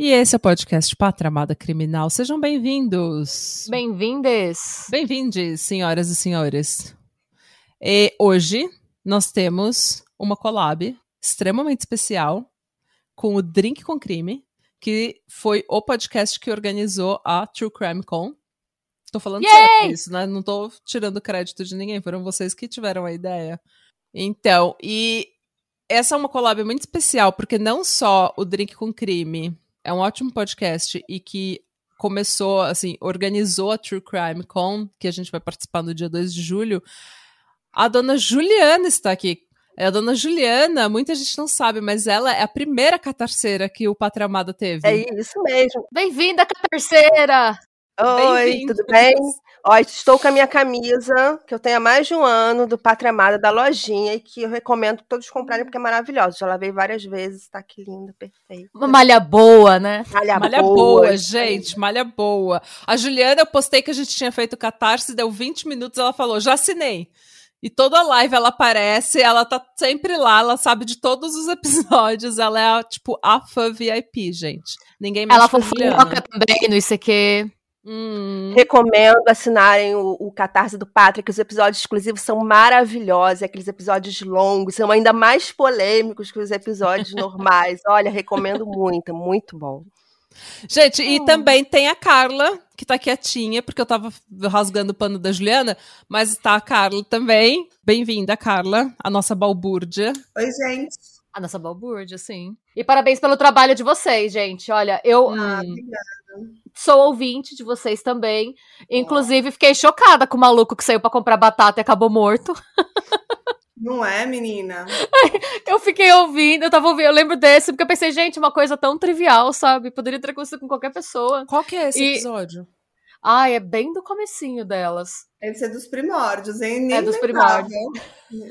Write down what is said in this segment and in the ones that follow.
E esse é o podcast Pátria Amada Criminal. Sejam bem-vindos. Bem-vindes. Bem-vindes, senhoras e senhores. E hoje nós temos uma collab extremamente especial com o Drink com Crime, que foi o podcast que organizou a True Crime Con. Tô falando Yay! certo isso, né? Não tô tirando crédito de ninguém, foram vocês que tiveram a ideia. Então, e essa é uma collab muito especial, porque não só o Drink com Crime é um ótimo podcast e que começou, assim, organizou a True Crime Con, que a gente vai participar no dia 2 de julho. A dona Juliana está aqui. É a dona Juliana, muita gente não sabe, mas ela é a primeira catarceira que o Pátria Amada teve. É isso mesmo. Bem-vinda, terceira! Oi, tudo bem? Ó, estou com a minha camisa, que eu tenho há mais de um ano, do Pátria Amada, da lojinha, e que eu recomendo todos comprarem, porque é maravilhosa. Já lavei várias vezes, tá que linda, perfeita. Uma malha boa, né? Malha, Malha boa, gente, malha boa. A Juliana, eu postei que a gente tinha feito catarse, deu 20 minutos, ela falou, já assinei. E toda live ela aparece, ela tá sempre lá, ela sabe de todos os episódios, ela é, tipo, a fã VIP, gente. Ninguém mexe Ela Juliana. fofoca também no ICQ. Hum. Recomendo assinarem o, o Catarse do que os episódios exclusivos são maravilhosos, aqueles episódios longos, são ainda mais polêmicos que os episódios normais. Olha, recomendo muito, muito bom. Gente, e também tem a Carla, que tá quietinha, porque eu tava rasgando o pano da Juliana, mas tá a Carla também. Bem-vinda, Carla, a nossa balbúrdia. Oi, gente. A nossa balbúrdia, sim. E parabéns pelo trabalho de vocês, gente. Olha, eu Ah, hum, obrigada. Sou ouvinte de vocês também. Inclusive, fiquei chocada com o maluco que saiu pra comprar batata e acabou morto. Não é, menina? Eu fiquei ouvindo, eu tava ouvindo, eu lembro desse, porque eu pensei, gente, uma coisa tão trivial, sabe? Poderia ter acontecido com qualquer pessoa. Qual que é esse E- episódio? Ai, é bem do comecinho delas. Deve ser dos primórdios, hein? Nem É dos lembrava. primórdios.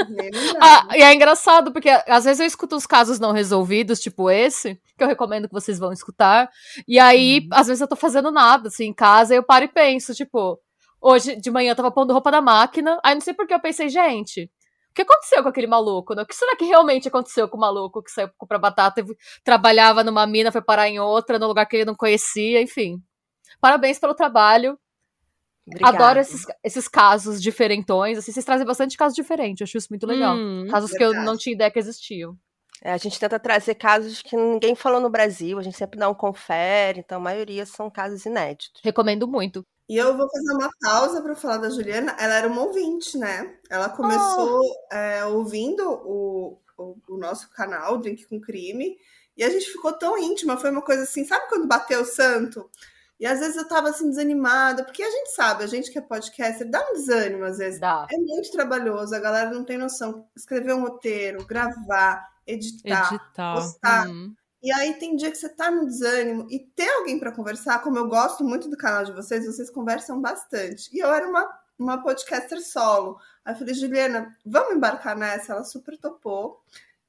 Nem. Ah, e é engraçado, porque às vezes eu escuto uns casos não resolvidos, tipo esse, que eu recomendo que vocês vão escutar. E aí, às vezes eu tô fazendo nada, assim, em casa, e eu paro e penso, tipo, hoje de manhã eu tava pondo roupa na máquina, aí não sei por que eu pensei, gente, o que aconteceu com aquele maluco? Né? O que será que realmente aconteceu com o maluco que saiu pra comprar batata e trabalhava numa mina, foi parar em outra, no lugar que ele não conhecia, enfim. Parabéns pelo trabalho. Obrigada. Adoro esses, esses casos diferentões. Assim, vocês trazem bastante casos diferentes. Eu acho isso muito legal. Hum. Casos que eu Verdade. não tinha ideia que existiam. É, a gente tenta trazer casos que ninguém falou no Brasil, a gente sempre dá um confere, então a maioria são casos inéditos. Recomendo muito. E eu vou fazer uma pausa para falar da Juliana. Ela era uma ouvinte, né? Ela começou é, ouvindo o, o, o nosso canal, Drink com Crime, e a gente ficou tão íntima. Foi uma coisa assim, sabe quando bateu o santo? E às vezes eu tava assim desanimada, porque a gente sabe, a gente que é podcaster, dá um desânimo às vezes. Dá. É muito trabalhoso, a galera não tem noção. Escrever um roteiro, gravar, editar. Editar. postar. Hum. E aí tem dia que você tá no desânimo e ter alguém pra conversar, como eu gosto muito do canal de vocês, vocês conversam bastante. E eu era uma, uma podcaster solo. Aí eu falei, Juliana, vamos embarcar nessa? Ela super topou.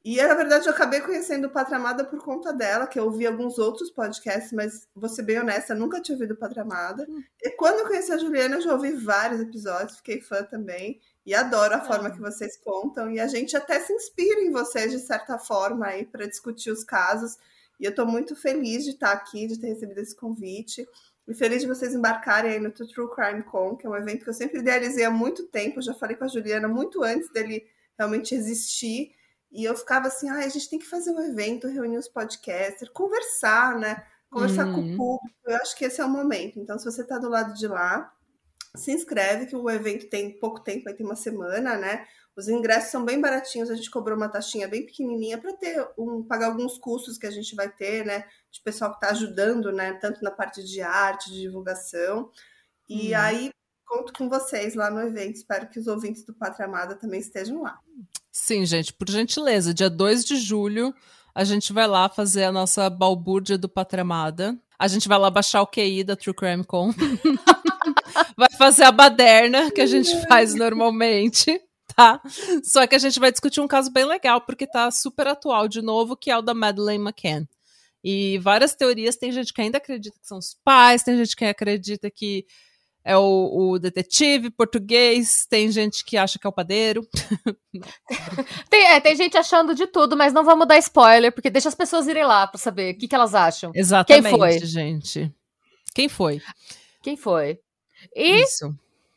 E na verdade eu acabei conhecendo o Pátria Amada por conta dela, que eu ouvi alguns outros podcasts, mas vou ser bem honesta, nunca tinha ouvido Pátria Amada. E quando eu conheci a Juliana, eu já ouvi vários episódios, fiquei fã também. E adoro a forma que vocês contam. E a gente até se inspira em vocês, de certa forma, aí, para discutir os casos. E eu estou muito feliz de estar aqui, de ter recebido esse convite. E feliz de vocês embarcarem aí no True Crime Con, que é um evento que eu sempre idealizei há muito tempo. Eu já falei com a Juliana muito antes dele realmente existir. E eu ficava assim, ah, a gente tem que fazer um evento, reunir os podcasters, conversar, né? Conversar com Uhum. o público. Eu acho que esse é o momento. Então, se você está do lado de lá, se inscreve, que o evento tem pouco tempo, vai ter uma semana, né? Os ingressos são bem baratinhos, a gente cobrou uma taxinha bem pequenininha para ter um pagar alguns custos que a gente vai ter, né? De pessoal que está ajudando, né? Tanto na parte de arte, de divulgação. E Uhum. aí conto com vocês lá no evento. Espero que os ouvintes do Pátria Amada também estejam lá. Sim, gente, por gentileza, dia 2 de julho a gente vai lá fazer a nossa balbúrdia do Patramada. A gente vai lá baixar o QI da True Crime Com. vai fazer a baderna que a gente faz normalmente, tá? Só que a gente vai discutir um caso bem legal, porque tá super atual de novo, que é o da Madeleine McCann. E várias teorias, tem gente que ainda acredita que são os pais, tem gente que acredita que é o, o detetive português, tem gente que acha que é o padeiro. tem, é, tem gente achando de tudo, mas não vamos dar spoiler, porque deixa as pessoas irem lá pra saber o que, que elas acham. Exatamente, Quem foi? gente. Quem foi? Quem foi? E Isso.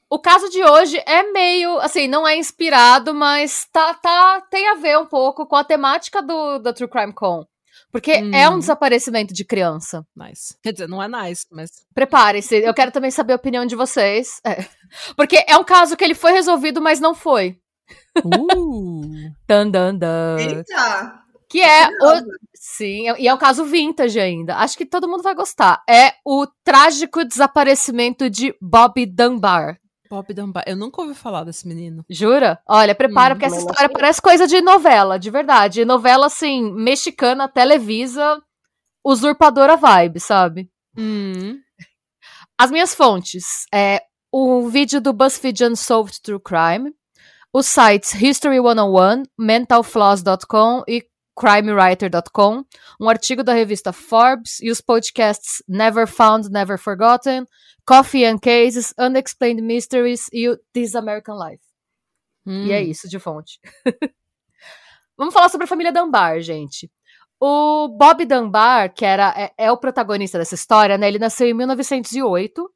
o caso de hoje é meio, assim, não é inspirado, mas tá, tá, tem a ver um pouco com a temática do, da True Crime Con. Porque hum. é um hum. desaparecimento de criança. Nice. Quer dizer, não é nice, mas. Preparem-se, eu quero também saber a opinião de vocês. É. Porque é um caso que ele foi resolvido, mas não foi. Uh! dan, dan, dan. Eita! Que é o. Sim, e é um caso vintage ainda. Acho que todo mundo vai gostar. É o trágico desaparecimento de Bob Dunbar. Bob Dunbar. Eu nunca ouvi falar desse menino. Jura? Olha, prepara, hum, porque essa história parece coisa de novela, de verdade. Novela, assim, mexicana, televisa, usurpadora vibe, sabe? Hum. As minhas fontes. É o vídeo do BuzzFeed Unsolved True Crime, os sites History 101, mentalflaws.com e crimewriter.com, um artigo da revista Forbes e os podcasts Never Found, Never Forgotten, Coffee and Cases, Unexplained Mysteries e o This American Life. Hum. E é hum. isso de fonte. Vamos falar sobre a família Dunbar, gente. O Bob Dunbar, que era, é, é, o protagonista dessa história, né? Ele nasceu em 1908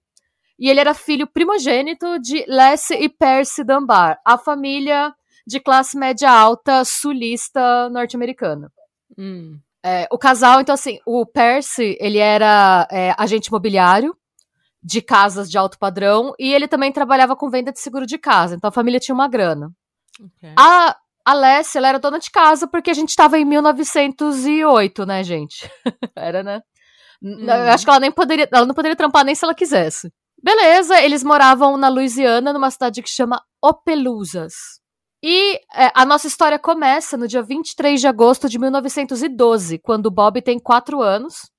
e ele era filho primogênito de Leslie e Percy Dunbar, a família de classe média alta sulista norte-americana. Hum. É, o casal, então assim, o Percy, ele era é, agente imobiliário de casas de alto padrão e ele também trabalhava com venda de seguro de casa, então a família tinha uma grana. Okay. A Alessia, ela era dona de casa porque a gente estava em 1908, né, gente? era, né? Hum. Acho que ela nem poderia, ela não poderia trampar nem se ela quisesse. Beleza, eles moravam na Louisiana, numa cidade que chama Opelousas. E é, a nossa história começa no dia 23 de agosto de 1912, quando Bob tem 4 anos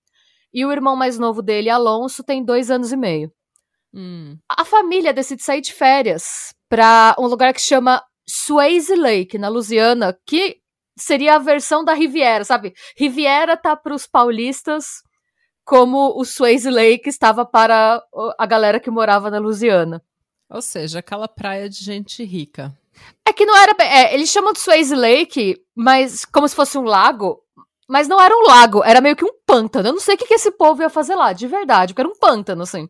e o irmão mais novo dele, Alonso, tem 2 anos e meio. Hum. A família decide sair de férias para um lugar que chama Swayze Lake, na Louisiana, que seria a versão da Riviera, sabe? Riviera tá para os paulistas como o Swayze Lake estava para a galera que morava na Louisiana. Ou seja, aquela praia de gente rica. É que não era. É, eles chamam de Swayze Lake, mas como se fosse um lago. Mas não era um lago, era meio que um pântano. Eu não sei o que, que esse povo ia fazer lá, de verdade, porque era um pântano, assim.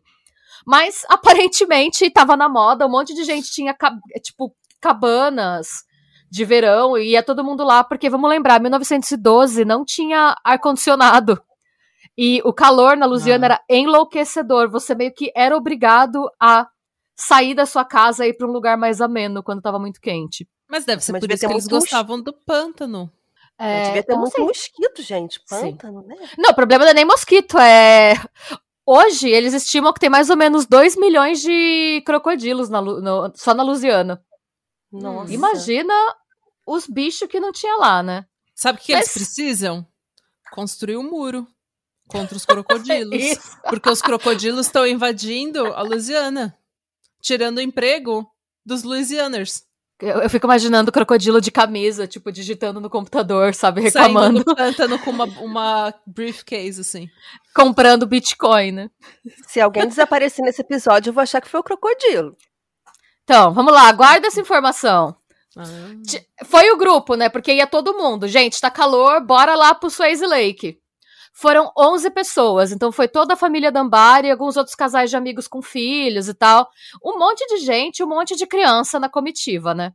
Mas aparentemente estava na moda, um monte de gente tinha, tipo, cabanas de verão e ia todo mundo lá, porque vamos lembrar, 1912 não tinha ar-condicionado. E o calor na Louisiana ah. era enlouquecedor. Você meio que era obrigado a sair da sua casa e ir para um lugar mais ameno quando estava muito quente. Mas deve ser Mas por isso que eles gostavam do pântano. É, devia ter muito mosquito, gente. Pântano, Sim. né? Não, o problema não é nem mosquito, é. Hoje, eles estimam que tem mais ou menos 2 milhões de crocodilos na, no, só na Louisiana. Nossa. Imagina os bichos que não tinha lá, né? Sabe o que Mas... eles precisam? Construir um muro contra os crocodilos. porque os crocodilos estão invadindo a Louisiana tirando o emprego dos Louisianers. Eu, eu, fico imaginando o crocodilo de camisa, tipo, digitando no computador, sabe? Reclamando. Saindo com uma, uma briefcase, assim. Comprando Bitcoin, né? Se alguém desaparecer nesse episódio, eu vou achar que foi o crocodilo. Então, vamos lá, guarda essa informação. Ah. Foi o grupo, né? Porque ia todo mundo. Gente, tá calor, bora lá pro Swayze Lake foram 11 pessoas. Então foi toda a família Dunbar e alguns outros casais de amigos com filhos e tal. Um monte de gente, um monte de criança na comitiva, né?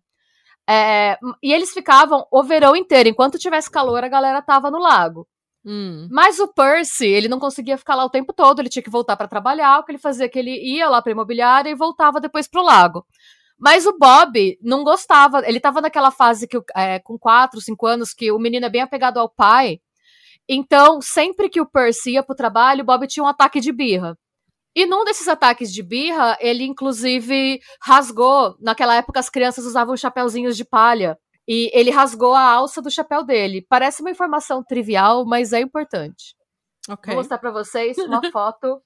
É, e eles ficavam o verão inteiro. Enquanto tivesse calor, a galera tava no lago. Hum. Mas o Percy, ele não conseguia ficar lá o tempo todo, ele tinha que voltar para trabalhar. O que ele fazia é que ele ia lá pra imobiliária e voltava depois pro lago. Mas o Bob não gostava. Ele tava naquela fase que, é, com 4, 5 anos, que o menino é bem apegado ao pai. Então, sempre que o Percy ia pro trabalho, o Bob tinha um ataque de birra. E num desses ataques de birra, ele inclusive rasgou. Naquela época, as crianças usavam chapéuzinhos de palha. E ele rasgou a alça do chapéu dele. Parece uma informação trivial, mas é importante. Ok. Vou mostrar pra vocês uma foto.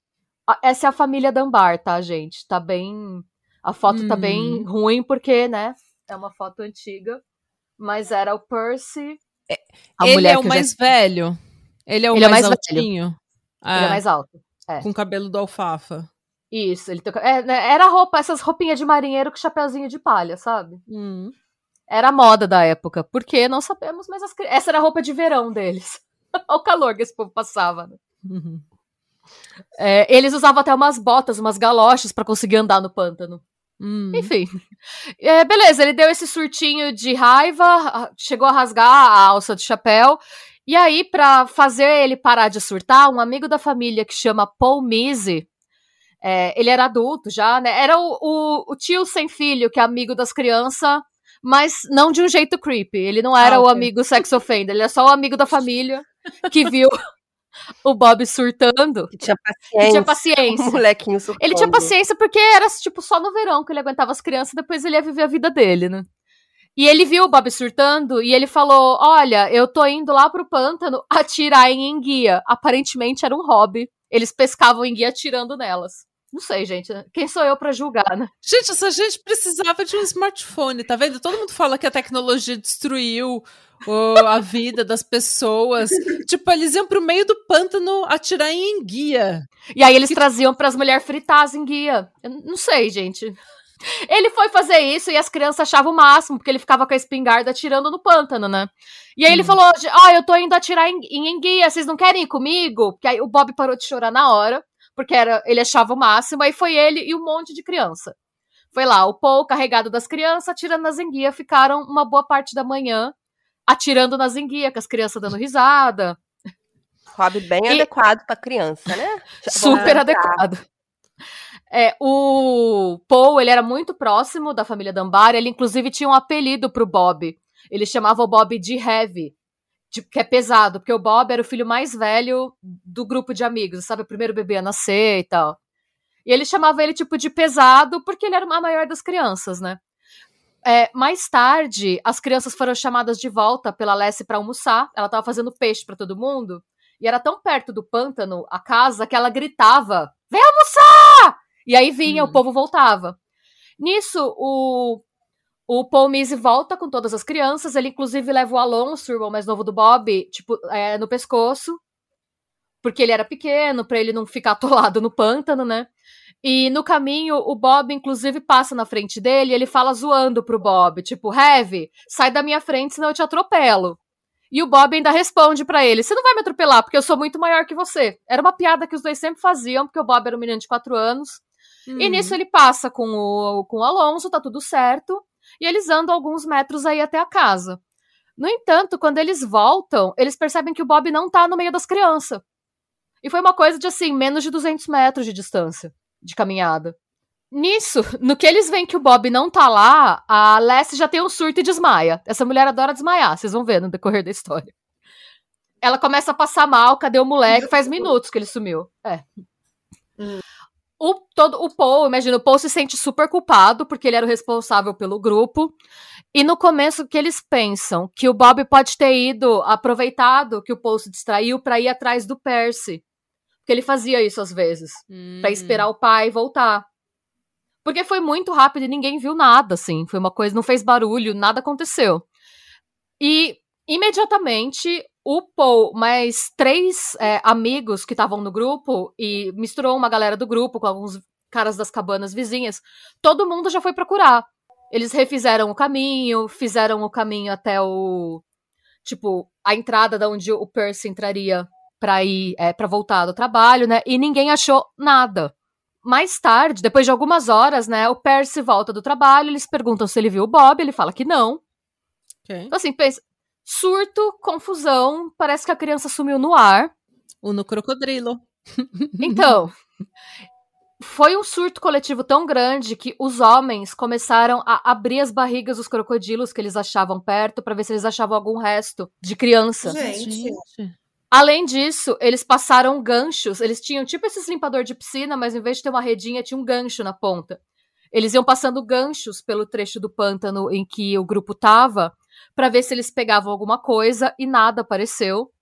Essa é a família Dunbar, tá, gente? Tá bem. A foto tá Hum. bem ruim, porque, né? É uma foto antiga. Mas era o Percy. A Ele é o eu já- mais velho. Ele é o Ele é mais, mais altinho. Ele é mais alto. Com o cabelo do alfafa. Isso, ele tem... é, né, era roupa, essas roupinhas de marinheiro com chapeuzinho de palha, sabe? Hum. Era a moda da época. Por quê? Não sabemos, mas as essa era a roupa de verão deles. Olha o calor que esse povo passava. né? Uhum. É, eles usavam até umas botas, umas galochas pra conseguir andar no pântano. Hum. Enfim. É, beleza, ele deu esse surtinho de raiva, chegou a rasgar a alça de chapéu. E aí, pra fazer ele parar de surtar, um amigo da família que chama Paul Mizzi, é, ele era adulto já, né? Era o, o- o tio sem filho, que é amigo das crianças, mas não de um jeito creepy. Ele não era Ah, o ok. amigo sex offender, ele é só o amigo da família que viu o Bob surtando Que tinha paciência. tinha Um paciência. molequinho surtando. Ele tinha paciência porque era, tipo, só no verão que ele aguentava as crianças, depois ele ia viver a vida dele, né? E ele viu o Bob surtando e ele falou: Olha, eu tô indo lá pro pântano atirar em enguia. Aparentemente era um hobby. Eles pescavam enguia atirando nelas. Não sei, gente. Quem sou eu pra julgar, né? Gente, essa gente precisava de um smartphone, tá vendo? Todo mundo fala que a tecnologia destruiu ô, a vida das pessoas. tipo, eles iam pro meio do pântano atirar em enguia. E aí eles traziam pras mulheres fritar as enguia. Eu não sei, gente. Ele foi fazer isso e as crianças achavam o máximo, porque ele ficava com a espingarda atirando no pântano, né? E aí ele falou: Ah, eu tô indo atirar em, em enguia, vocês não querem ir comigo? Porque aí o Bob parou de chorar na hora, porque era, ele achava o máximo, aí foi ele e um monte de criança. Foi lá, o Paul carregado das crianças, atirando nas enguias, ficaram uma boa parte da manhã atirando nas enguias, com as crianças dando risada. Hobby bem E- adequado pra criança, né? Super adequado. É, o Paul, ele era muito próximo da família Dunbar, ele inclusive tinha um apelido pro Bob. Ele chamava o Bob de Heavy, de- que é pesado, porque o Bob era o filho mais velho do grupo de amigos, sabe? O primeiro bebê a nascer e tal. E ele chamava ele, tipo, de pesado, porque ele era a maior das crianças, né? É, mais tarde, as crianças foram chamadas de volta pela Lessie pra almoçar. Ela tava fazendo peixe pra todo mundo. E era tão perto do pântano, a casa, que ela gritava: Vem almoçar! E aí vinha, Hum. o povo voltava. Nisso, o, o Paul Mizzi volta com todas as crianças. Ele, inclusive, leva o Alonso, o irmão mais novo do Bob, tipo, é, no pescoço. Porque ele era pequeno, pra ele não ficar atolado no pântano, né? E no caminho, o Bob, inclusive, passa na frente dele e ele fala zoando pro Bob, tipo, Heavy, sai da minha frente, senão eu te atropelo. E o Bob ainda responde pra ele: Você não vai me atropelar, porque eu sou muito maior que você. Era uma piada que os dois sempre faziam, porque o Bob era um menino de 4 anos. Uhum. E nisso ele passa com o, com o Alonso, tá tudo certo. E eles andam alguns metros aí até a casa. No entanto, quando eles voltam, eles percebem que o Bob não tá no meio das crianças. E foi uma coisa de assim, menos de 200 metros de distância de caminhada. Nisso, no que eles veem que o Bob não tá lá, a Lessie já tem um surto e desmaia. Essa mulher adora desmaiar, vocês vão ver no decorrer da história. Ela começa a passar mal, cadê o moleque? Faz minutos que ele sumiu. É. O, todo, o Paul, imagina, o Paul se sente super culpado, porque ele era o responsável pelo grupo. E no começo que eles pensam que o Bob pode ter ido, aproveitado que o Paul se distraiu pra ir atrás do Percy. Porque ele fazia isso às vezes Hum. Pra esperar o pai voltar. Porque foi muito rápido e ninguém viu nada, assim. Foi uma coisa, não fez barulho, nada aconteceu. E imediatamente o Paul, mais três é, amigos que estavam no grupo, e misturou uma galera do grupo com alguns caras das cabanas vizinhas, todo mundo já foi procurar. Eles refizeram o caminho, fizeram o caminho até o. Tipo, a entrada da onde o Percy entraria pra ir, é, para voltar do trabalho, né? E ninguém achou nada. Mais tarde, depois de algumas horas, né, o Percy volta do trabalho, eles perguntam se ele viu o Bob, ele fala que não. Ok. Então, assim, pensa, surto, confusão, parece que a criança sumiu no ar. O no crocodrilo. Então, foi um surto coletivo tão grande que os homens começaram a abrir as barrigas dos crocodilos que eles achavam perto pra ver se eles achavam algum resto de criança. Gente, Além disso, eles passaram ganchos. Eles tinham tipo esses limpador de piscina, mas em vez de ter uma redinha, tinha um gancho na ponta. Eles iam passando ganchos pelo trecho do pântano em que o grupo tava, pra ver se eles pegavam alguma coisa e nada apareceu.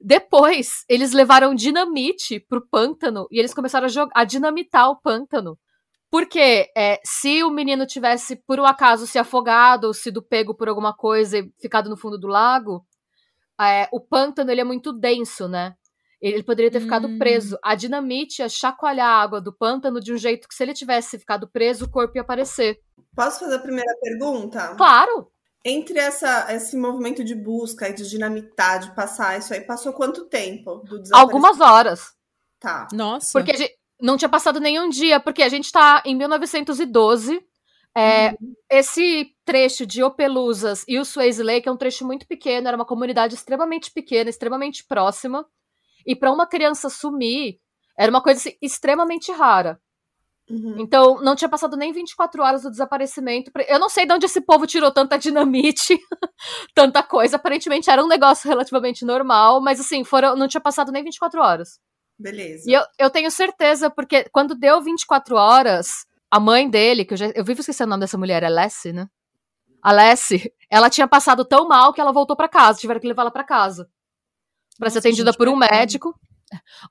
Depois, eles levaram dinamite pro pântano e eles começaram a, jogar, a dinamitar o pântano. Porque é, se o menino tivesse, por um acaso, se afogado ou sido pego por alguma coisa e ficado no fundo do lago, é, o pântano ele é muito denso, né? Ele poderia ter ficado Hum. preso. A dinamite ia chacoalhar a água do pântano de um jeito que, se ele tivesse ficado preso, o corpo ia aparecer. Posso fazer a primeira pergunta? Claro! Entre essa, esse movimento de busca e de dinamitar, de passar isso aí, passou quanto tempo? Algumas horas. Tá. Nossa. Porque a gente, não tinha passado nenhum dia, porque a gente tá em 1912. É, Esse trecho de Opeluzas e o Swayze Lake é um trecho muito pequeno, era uma comunidade extremamente pequena, extremamente próxima. E para uma criança sumir, era uma coisa assim, extremamente rara. Uhum. Então, não tinha passado nem 24 horas do desaparecimento. Eu não sei de onde esse povo tirou tanta dinamite, tanta coisa. Aparentemente era um negócio relativamente normal, mas assim, foram, não tinha passado nem 24 horas. Beleza. E eu, eu tenho certeza, porque quando deu 24 horas, a mãe dele, que eu, já, eu vivo esquecendo o nome dessa mulher, é Lessie, né? A Lessie, ela tinha passado tão mal que ela voltou pra casa, tiveram que levar ela pra casa. Pra ser atendida por um médico.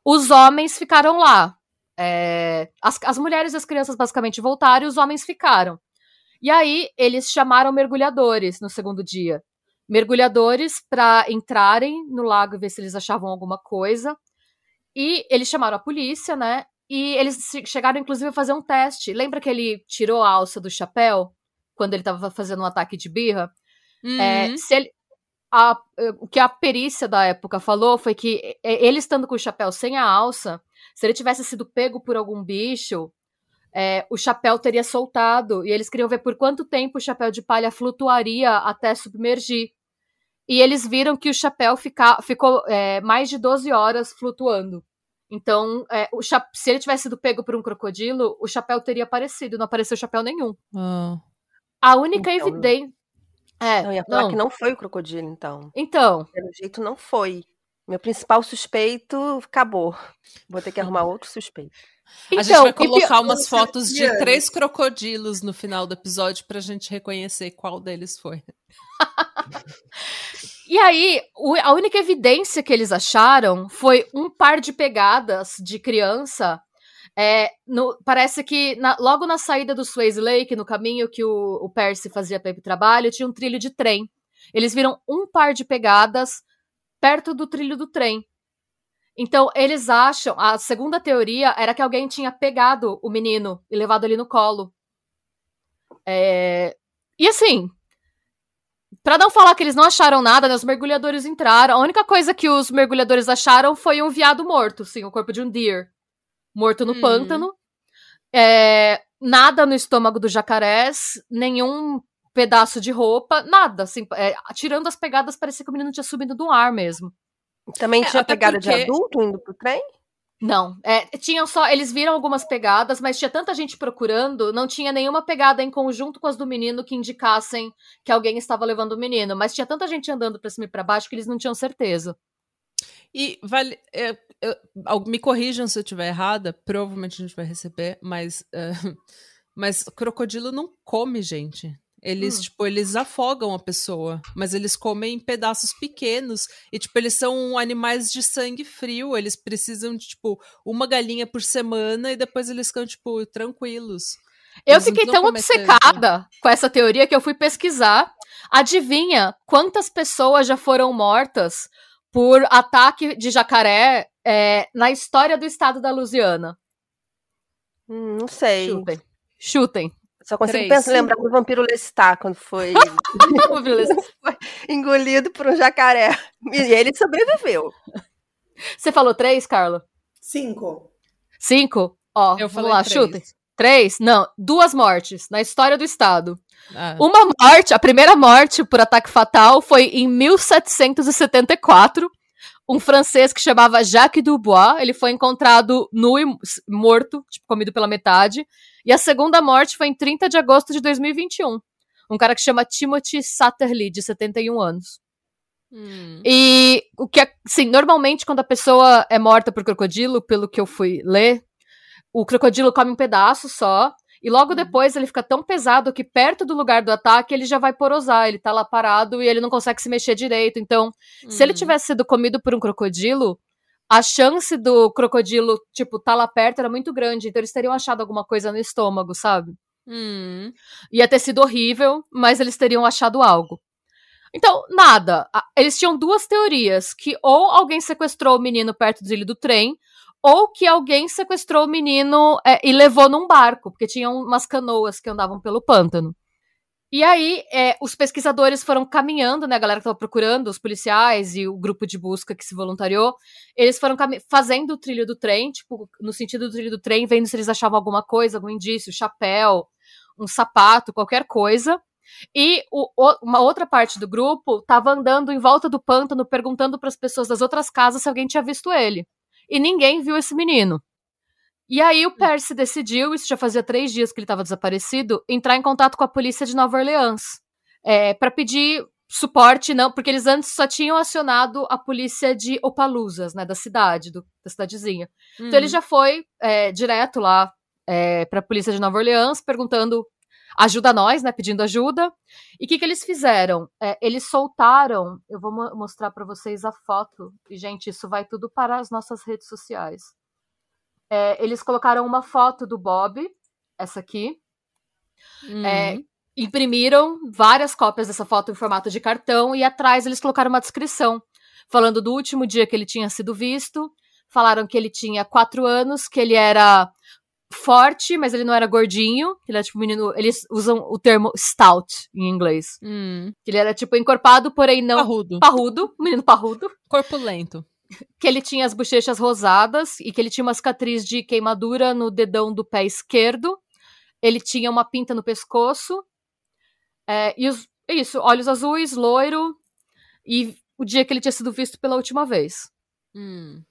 Os homens ficaram lá. É, as, as mulheres e as crianças basicamente voltaram e os homens ficaram. E aí, eles chamaram mergulhadores no segundo dia. Mergulhadores para entrarem no lago e ver se eles achavam alguma coisa. E eles chamaram a polícia, né? E eles che- chegaram, inclusive, a fazer um teste. Lembra que ele tirou a alça do chapéu quando ele estava fazendo um ataque de birra? Uhum. É, se ele- a- o que a perícia da época falou foi que eh, ele estando com o chapéu sem a alça, se ele tivesse sido pego por algum bicho, eh, o chapéu teria soltado. E eles queriam ver por quanto tempo o chapéu de palha flutuaria até submergir. E eles viram que o chapéu fica- ficou eh, mais de 12 horas flutuando. Então, o cha- se ele tivesse sido pego por um crocodilo, o chapéu teria aparecido. Não apareceu chapéu nenhum. Ah. A única Então, evidência. É, Não, ia falar não. que não foi o crocodilo, então. Então, Pelo jeito, não foi. Meu principal suspeito acabou. Vou ter que arrumar outro suspeito. a gente então, vai pior- colocar umas fotos de três crocodilos no final do episódio pra gente reconhecer qual deles foi. E aí, o- a única evidência que eles acharam foi um par de pegadas de criança. é, no- parece que na- logo na saída do Swayze Lake, no caminho que o, o Percy fazia para ir pro trabalho, tinha um trilho de trem. Eles viram um par de pegadas perto do trilho do trem. Então, eles acham. A segunda teoria era que alguém tinha pegado o menino e levado ele no colo. É, e assim, Pra não falar que eles não acharam nada, né, os mergulhadores entraram. A única coisa que os mergulhadores acharam foi um viado morto, sim, o corpo de um deer. Morto no Hum. pântano. É, nada no estômago do jacarés, nenhum pedaço de roupa, nada. Assim, é, tirando as pegadas, parecia que o menino tinha subido do ar mesmo. Também É, tinha até pegada de porque- adulto indo pro trem? Não, é, tinham só. Eles viram algumas pegadas, mas tinha tanta gente procurando, não tinha nenhuma pegada em conjunto com as do menino que indicassem que alguém estava levando o menino. Mas tinha tanta gente andando pra cima e pra baixo que eles não tinham certeza. E vale. é, eu- al- me corrijam se eu estiver errada, provavelmente a gente vai receber, mas. é, mas crocodilo não come, gente. Eles, Hum. tipo, eles afogam a pessoa, mas eles comem em pedaços pequenos. E, tipo, eles são animais de sangue frio. Eles precisam de, tipo, uma galinha por semana e depois eles ficam, tipo, tranquilos. Eu Eles fiquei tão obcecada com essa teoria que eu fui pesquisar. Adivinha quantas pessoas já foram mortas por ataque de jacaré é, na história do estado da Louisiana? Hum, não sei. Chutem. Chutem. Só consigo pensar, lembrar do vampiro Lestat, quando foi Beleza. engolido por um jacaré. E ele sobreviveu. Você falou três, Carla? Cinco. Cinco? Ó, Eu vamos falei lá, três. chutem. Três? Não, duas mortes na história do estado. Ah, Uma morte, a primeira morte por ataque fatal foi em 1774. Um francês que chamava Jacques Dubois, ele foi encontrado nu e morto, tipo, comido pela metade. E a segunda morte foi em 30 de agosto de 2021. Um cara que chama Timothy Satterley, de 71 anos. hum. E o que é, sim, normalmente quando a pessoa é morta por crocodilo, pelo que eu fui ler, o crocodilo come um pedaço só, E logo depois ele fica tão pesado que perto do lugar do ataque ele já vai porosar. Ele tá lá parado e ele não consegue se mexer direito. Então, se ele Hum. tivesse sido comido por um crocodilo, a chance do crocodilo, tipo, tá lá perto era muito grande. Então eles teriam achado alguma coisa no estômago, sabe? Hum. Ia ter sido horrível, mas eles teriam achado algo. Então, nada. Eles tinham duas teorias: que ou alguém sequestrou o menino perto do trilho do trem, ou que alguém sequestrou o menino é, e levou num barco, porque tinham umas canoas que andavam pelo pântano. E aí, é, os pesquisadores foram caminhando, né? A galera que tava procurando, os policiais e o grupo de busca que se voluntariou, eles foram fazendo o trilho do trem, tipo, no sentido do trilho do trem, vendo se eles achavam alguma coisa, algum indício, chapéu, um sapato, qualquer coisa. E o- o- uma outra parte do grupo tava andando em volta do pântano, perguntando para as pessoas das outras casas se alguém tinha visto ele. E ninguém viu esse menino. E aí o Percy decidiu, isso já fazia três dias que ele estava desaparecido, entrar em contato com a polícia de Nova Orleans é, para pedir suporte, não, porque eles antes só tinham acionado a polícia de Opaluzas, né, da cidade, do- da cidadezinha. Hum. Então ele já foi é, direto lá é, para a polícia de Nova Orleans perguntando ajuda nós, né, pedindo ajuda. E o que, que eles fizeram? É, eles soltaram, eu vou mo- mostrar para vocês a foto. E gente, isso vai tudo para as nossas redes sociais. É, eles colocaram uma foto do Bob, essa aqui, é, imprimiram várias cópias dessa foto em formato de cartão e atrás eles colocaram uma descrição falando do último dia que ele tinha sido visto. Falaram que ele tinha quatro anos, que ele era forte, mas ele não era gordinho. que Ele era tipo um menino. Eles usam o termo stout em inglês. Hum. Que ele era tipo encorpado, porém não Parrudo. parrudo, menino parrudo. Corpulento. Que ele tinha as bochechas rosadas e que ele tinha uma cicatriz de queimadura no dedão do pé esquerdo. Ele tinha uma pinta no pescoço. É, e os, isso, olhos azuis, loiro. E o dia que ele tinha sido visto pela última vez. Hum.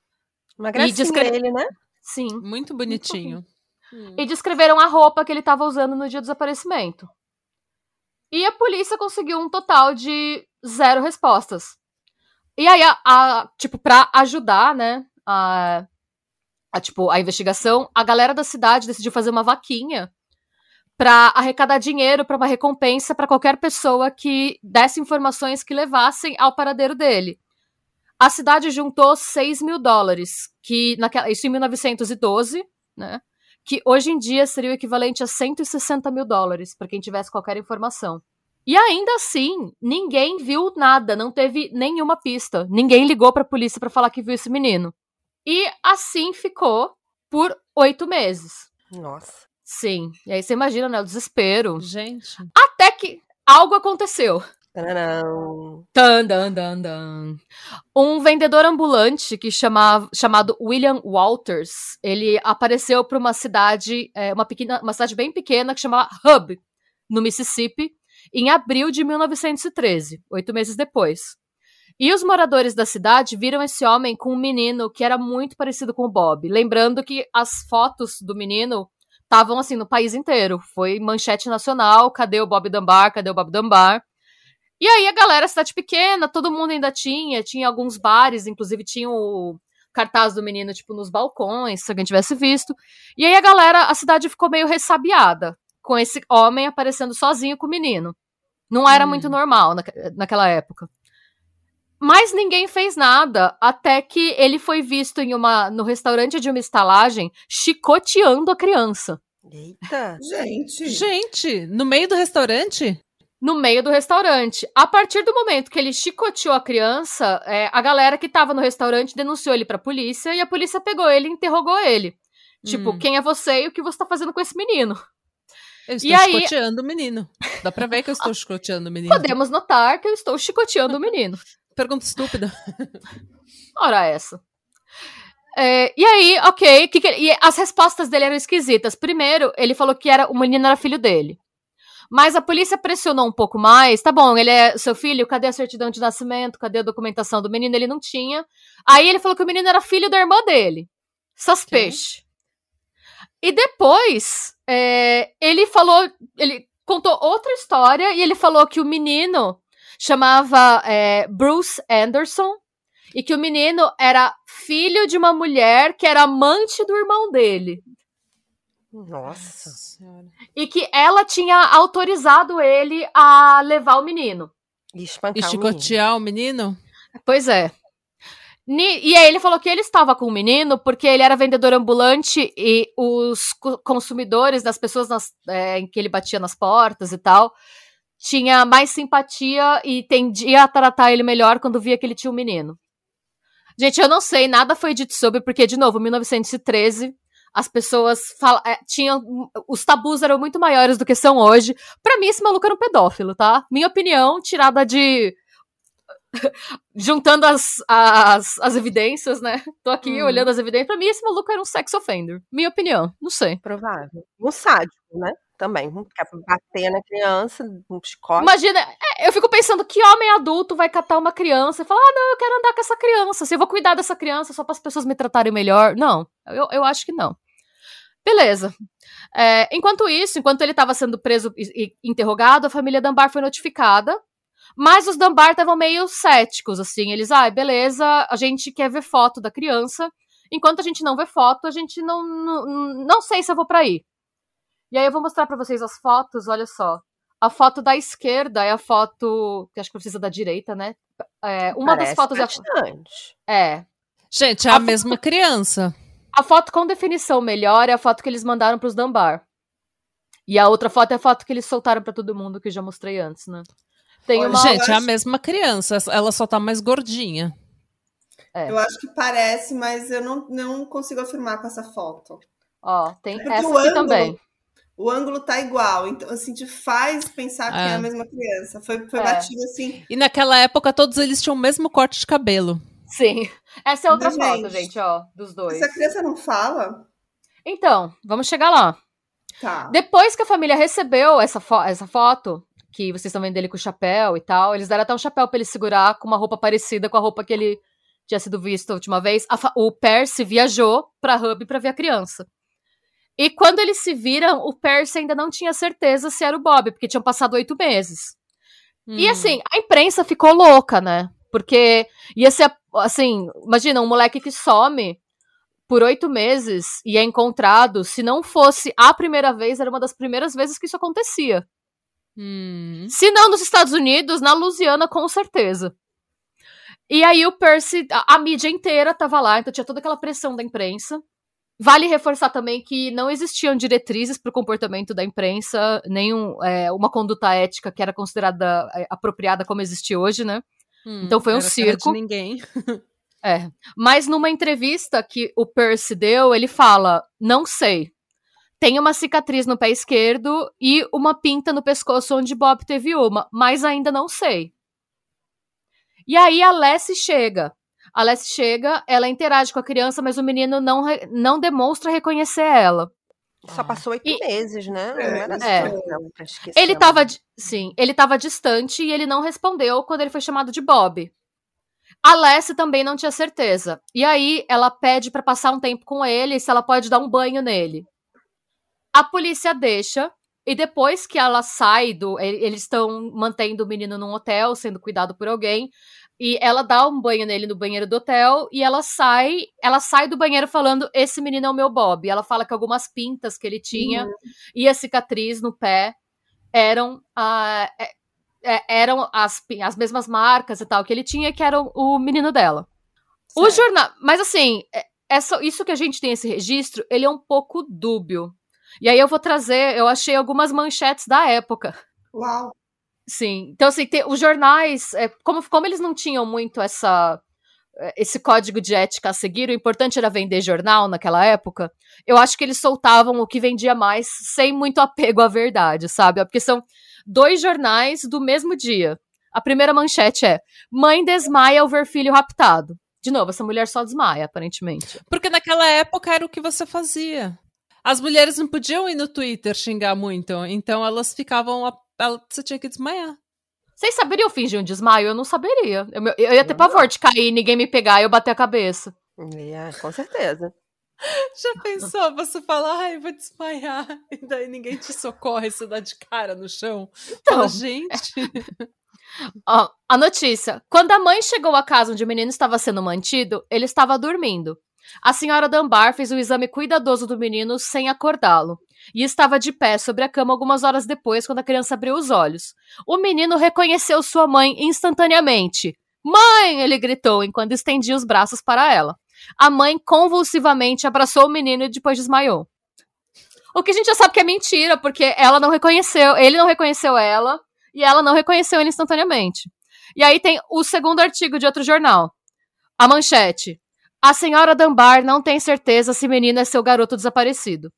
Uma gracinha descre- ele, né? Sim. Muito bonitinho. Hum. E descreveram a roupa que ele estava usando no dia do desaparecimento. E a polícia conseguiu um total de zero respostas. E aí, a, a- tipo, pra ajudar, né, a, a, tipo, a investigação, a galera da cidade decidiu fazer uma vaquinha pra arrecadar dinheiro pra uma recompensa pra qualquer pessoa que desse informações que levassem ao paradeiro dele. A cidade juntou 6 mil dólares, que naquela, isso em 1912, né? que hoje em dia seria o equivalente a 160 mil dólares para quem tivesse qualquer informação. E ainda assim, ninguém viu nada, não teve nenhuma pista. Ninguém ligou para a polícia para falar que viu esse menino. E assim ficou por oito meses. Nossa. Sim. E aí você imagina, né? O desespero. Gente. Até que algo aconteceu. Tananão. Tan, dan, dan, dan. Um vendedor ambulante que chamava, chamado William Walters, ele apareceu para uma cidade, é, uma, pequena, uma cidade bem pequena que chamava Hub, no Mississippi, em abril de 1913, oito meses depois. E os moradores da cidade viram esse homem com um menino que era muito parecido com o Bob. Lembrando que as fotos do menino estavam assim no país inteiro. Foi manchete nacional: cadê o Bob Dunbar? Cadê o Bob Dunbar? E aí a galera, cidade pequena, todo mundo ainda tinha, tinha alguns bares, inclusive tinha o cartaz do menino, tipo, nos balcões, se alguém tivesse visto. E aí a galera, a cidade ficou meio ressabiada com esse homem aparecendo sozinho com o menino. Não era Hum. muito normal na, naquela época. Mas ninguém fez nada até que ele foi visto em uma, no restaurante de uma estalagem chicoteando a criança. Eita. Gente. Gente, no meio do restaurante? no meio do restaurante. A partir do momento que ele chicoteou a criança, é, a galera que tava no restaurante denunciou ele pra polícia e a polícia pegou ele e interrogou ele. Tipo, Hum. quem é você e o que você tá fazendo com esse menino? Eu estou E aí- chicoteando o menino. Dá pra ver que eu estou chicoteando o menino. Podemos notar que eu estou chicoteando o menino. Pergunta estúpida. Ora essa. É, e aí, ok, que que ele- e as respostas dele eram esquisitas. Primeiro, ele falou que era o menino era filho dele. Mas a polícia pressionou um pouco mais. Tá bom, ele é seu filho, cadê a certidão de nascimento? Cadê a documentação do menino? Ele não tinha. Aí ele falou que o menino era filho da irmã dele. Suspeche. E depois, é, ele falou. Ele contou outra história e ele falou que o menino chamava é, Bruce Anderson e que o menino era filho de uma mulher que era amante do irmão dele. Nossa. Senhora. E que ela tinha autorizado ele a levar o menino. E E espancar o menino. chicotear o menino? Pois é. E aí ele falou que ele estava com o menino porque ele era vendedor ambulante e os co- consumidores das pessoas nas- é, em que ele batia nas portas e tal tinha mais simpatia e tendia a tratar ele melhor quando via que ele tinha um menino. Gente, eu não sei, nada foi dito sobre, porque, de novo, 1913, as pessoas é, tinham. Os tabus eram muito maiores do que são hoje. Pra mim, esse maluco era um pedófilo, tá? Minha opinião, tirada de juntando as, as, as evidências, né? Tô aqui Hum. olhando as evidências. Pra mim, esse maluco era um sex offender. Minha opinião. Não sei. Provável. Um sádico, né? Também. Quer bater na criança, um chicote. Imagina, é, eu fico pensando que homem adulto vai catar uma criança e falar: ah, não, eu quero andar com essa criança. Se eu vou cuidar dessa criança só para as pessoas me tratarem melhor. Não, eu, eu acho que não. Beleza. É, enquanto isso, enquanto ele estava sendo preso e, e interrogado, a família Dunbar foi notificada. Mas os Dunbar estavam meio céticos, assim. Eles, ah, beleza, a gente quer ver foto da criança. Enquanto a gente não vê foto, a gente não. Não, não sei se eu vou pra aí. E aí eu vou mostrar pra vocês as fotos, olha só. A foto da esquerda é a foto. Que acho que precisa da direita, né? É, uma Parece das fotos é, a- bastante. é. Gente, é A a mesma criança. A foto com definição melhor é a foto que eles mandaram pros Dunbar. E a outra foto é a foto que eles soltaram pra todo mundo, que eu já mostrei antes, né? Tem uma. Gente, é a mesma criança. Ela só tá mais gordinha. É. Eu acho que parece, mas eu não, não consigo afirmar com essa foto. Ó, tem Porque essa ângulo- também. O ângulo tá igual, então assim te faz pensar que é, É. a mesma criança. Foi, foi É. batido assim. E naquela época todos eles tinham o mesmo corte de cabelo. Sim. Essa é outra Mas, foto, gente, gente, ó, dos dois. Essa criança não fala? Então, vamos chegar lá. Tá. Depois que a família recebeu essa, fo- essa foto, que vocês estão vendo ele com o chapéu e tal, eles deram até um chapéu pra ele segurar com uma roupa parecida com a roupa que ele tinha sido visto a última vez. A o Percy viajou pra Hub pra ver a criança. E quando eles se viram, o Percy ainda não tinha certeza se era o Bob, porque tinham passado oito meses. E Hum. assim, a imprensa ficou louca, né? Porque ia ser, assim, imagina, um moleque que some por oito meses e é encontrado, se não fosse a primeira vez, era uma das primeiras vezes que isso acontecia. Hum. Se não nos Estados Unidos, na Louisiana, com certeza. E aí o Percy, a, a mídia inteira tava lá, então tinha toda aquela pressão da imprensa. Vale reforçar também que não existiam diretrizes para o comportamento da imprensa, nenhum, é, uma conduta ética que era considerada é, apropriada como existe hoje, né? Hum. Então foi um circo. De ninguém. É. Mas numa entrevista que o Percy deu, ele fala: não sei. Tem uma cicatriz no pé esquerdo e uma pinta no pescoço onde Bob teve uma, mas ainda não sei. E aí a Lessie chega. A Lessie chega, ela interage com a criança, mas o menino não, não demonstra reconhecer ela. Só passou oito E- meses, né? Não É, é. não, pra esquecer. Ele tava, sim, ele tava distante e ele não respondeu quando ele foi chamado de Bob. A Lessie também não tinha certeza. E aí ela pede pra passar um tempo com ele, se ela pode dar um banho nele. A polícia deixa e depois que ela sai do, eles estão mantendo o menino num hotel, sendo cuidado por alguém, e ela dá um banho nele no banheiro do hotel e ela sai, ela sai do banheiro falando esse menino é o meu Bob. Ela fala que algumas pintas que ele tinha e a cicatriz no pé eram ah, é- é- eram as, as mesmas marcas e tal que ele tinha, que era o, o menino dela. O Certo. jornal. Mas assim, é- essa, isso que a gente tem esse registro, ele é um pouco dúbio. E aí eu vou trazer, eu achei algumas manchetes da época. Uau. Sim. Então, assim, tem, os jornais, é, como, como eles não tinham muito essa é, esse código de ética a seguir, o importante era vender jornal naquela época, eu acho que eles soltavam o que vendia mais sem muito apego à verdade, sabe? Porque são dois jornais do mesmo dia. A primeira manchete é: Mãe desmaia ao ver filho raptado. De novo, essa mulher só desmaia, aparentemente. Porque naquela época era o que você fazia. As mulheres não podiam ir no Twitter xingar muito, então elas ficavam. a- ela- você tinha que desmaiar. Vocês saberiam fingir um desmaio? Eu não saberia. Eu, eu ia ter pavor de cair, ninguém me pegar e eu bater a cabeça. É, com certeza. Já pensou? Você fala, ai, vou desmaiar. E daí ninguém te socorre, você dá de cara no chão. Então, Fala, gente. Ó, a notícia. Quando a mãe chegou à casa onde o menino estava sendo mantido, ele estava dormindo. A senhora Dunbar fez o exame cuidadoso do menino sem acordá-lo. E estava de pé sobre a cama algumas horas depois, quando a criança abriu os olhos. O menino reconheceu sua mãe instantaneamente. Mãe! ele gritou enquanto estendia os braços para ela. A mãe convulsivamente abraçou o menino e depois desmaiou. O que a gente já sabe que é mentira, porque ela não reconheceu, ele não reconheceu ela e ela não reconheceu ele instantaneamente. E aí tem o segundo artigo de outro jornal. A manchete. A senhora Dunbar não tem certeza se menino é seu garoto desaparecido.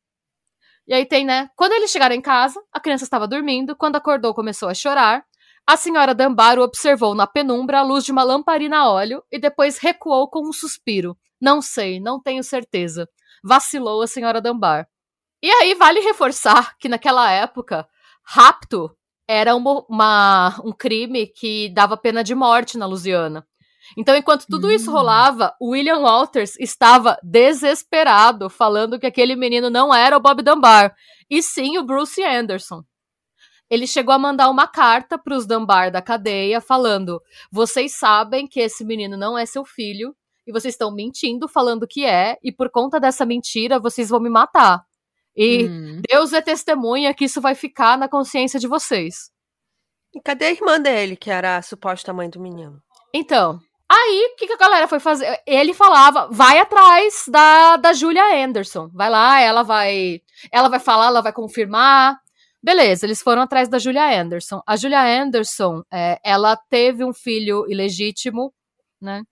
E aí tem, né? Quando eles chegaram em casa, a criança estava dormindo. Quando acordou, começou a chorar. A senhora Dunbar o observou na penumbra à luz de uma lamparina a óleo e depois recuou com um suspiro. Não sei, não tenho certeza. Vacilou a senhora Dunbar. E aí vale reforçar que naquela época, rapto era uma, uma, um crime que dava pena de morte na Louisiana. Então, enquanto tudo isso hum. rolava, William Walters estava desesperado, falando que aquele menino não era o Bob Dunbar, e sim o Bruce Anderson. Ele chegou a mandar uma carta para os Dunbar da cadeia, falando: Vocês sabem que esse menino não é seu filho, e vocês estão mentindo, falando que é, e por conta dessa mentira vocês vão me matar. E hum. Deus é testemunha que isso vai ficar na consciência de vocês. E cadê a irmã dele, que era a suposta mãe do menino? Então, Aí, o que, que a galera foi fazer? Ele falava, vai atrás da, da Julia Anderson. Vai lá, ela vai. Ela vai falar, ela vai confirmar. Beleza, eles foram atrás da Julia Anderson. A Julia Anderson, é, ela teve um filho ilegítimo, né?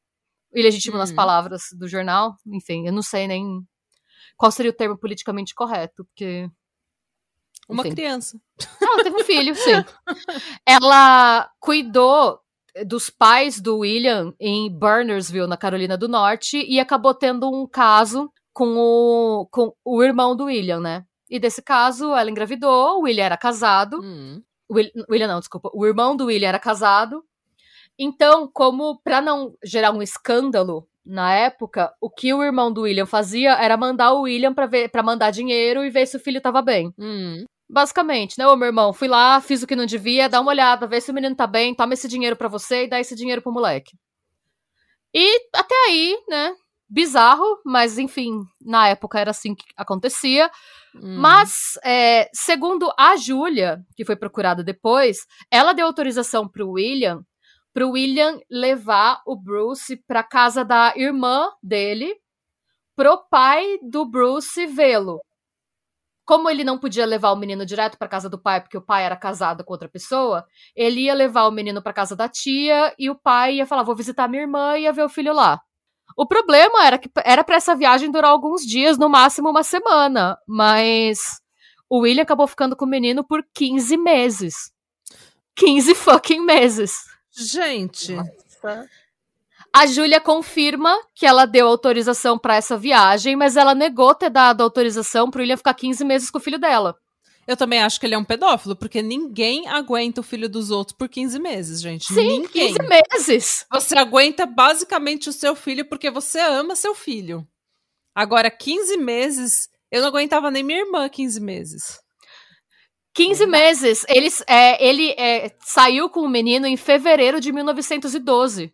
Ilegítimo hum. nas palavras do jornal. Enfim, eu não sei nem qual seria o termo politicamente correto, porque. Uma criança. Ela teve um filho, sim. ela cuidou dos pais do William em Burnersville, na Carolina do Norte, e acabou tendo um caso com o, com o irmão do William, né? E desse caso, ela engravidou, o William era casado. Hum. Will, William não, desculpa. O irmão do William era casado. Então, como para não gerar um escândalo na época, o que o irmão do William fazia era mandar o William para ver para mandar dinheiro e ver se o filho tava bem. Hum. Basicamente, né? Ô, meu irmão, fui lá, fiz o que não devia, dá uma olhada, vê se o menino tá bem, toma esse dinheiro para você e dá esse dinheiro pro moleque. E até aí, né? Bizarro, mas enfim, na época era assim que acontecia. Hum. Mas, é, segundo a Júlia, que foi procurada depois, ela deu autorização pro William, pro William levar o Bruce pra casa da irmã dele, pro pai do Bruce vê-lo como ele não podia levar o menino direto para casa do pai porque o pai era casado com outra pessoa, ele ia levar o menino para casa da tia e o pai ia falar: "Vou visitar minha irmã e ia ver o filho lá". O problema era que era para essa viagem durar alguns dias, no máximo uma semana, mas o William acabou ficando com o menino por 15 meses. 15 fucking meses. Gente. Nossa. A Júlia confirma que ela deu autorização para essa viagem, mas ela negou ter dado autorização pro William ficar 15 meses com o filho dela. Eu também acho que ele é um pedófilo, porque ninguém aguenta o filho dos outros por 15 meses, gente. Sim, ninguém. 15 meses. Você aguenta basicamente o seu filho porque você ama seu filho. Agora, 15 meses, eu não aguentava nem minha irmã 15 meses. 15 meses. Ele, é, ele é, saiu com o menino em fevereiro de 1912.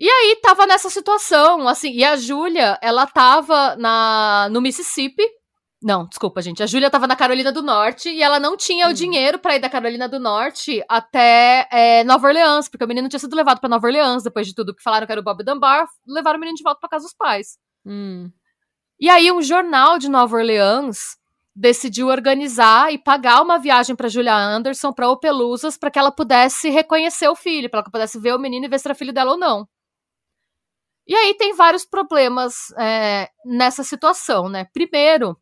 E aí tava nessa situação, assim, e a Júlia, ela tava na, no Mississippi. Não, desculpa, gente. A Júlia tava na Carolina do Norte e ela não tinha hum. o dinheiro para ir da Carolina do Norte até é, Nova Orleans, porque o menino tinha sido levado para Nova Orleans depois de tudo que falaram que era o Bob Dunbar, levaram o menino de volta para casa dos pais. Hum. E aí um jornal de Nova Orleans decidiu organizar e pagar uma viagem para Julia Anderson para Opelousas para que ela pudesse reconhecer o filho, para que ela pudesse ver o menino e ver se era filho dela ou não. E aí tem vários problemas é, nessa situação, né? Primeiro,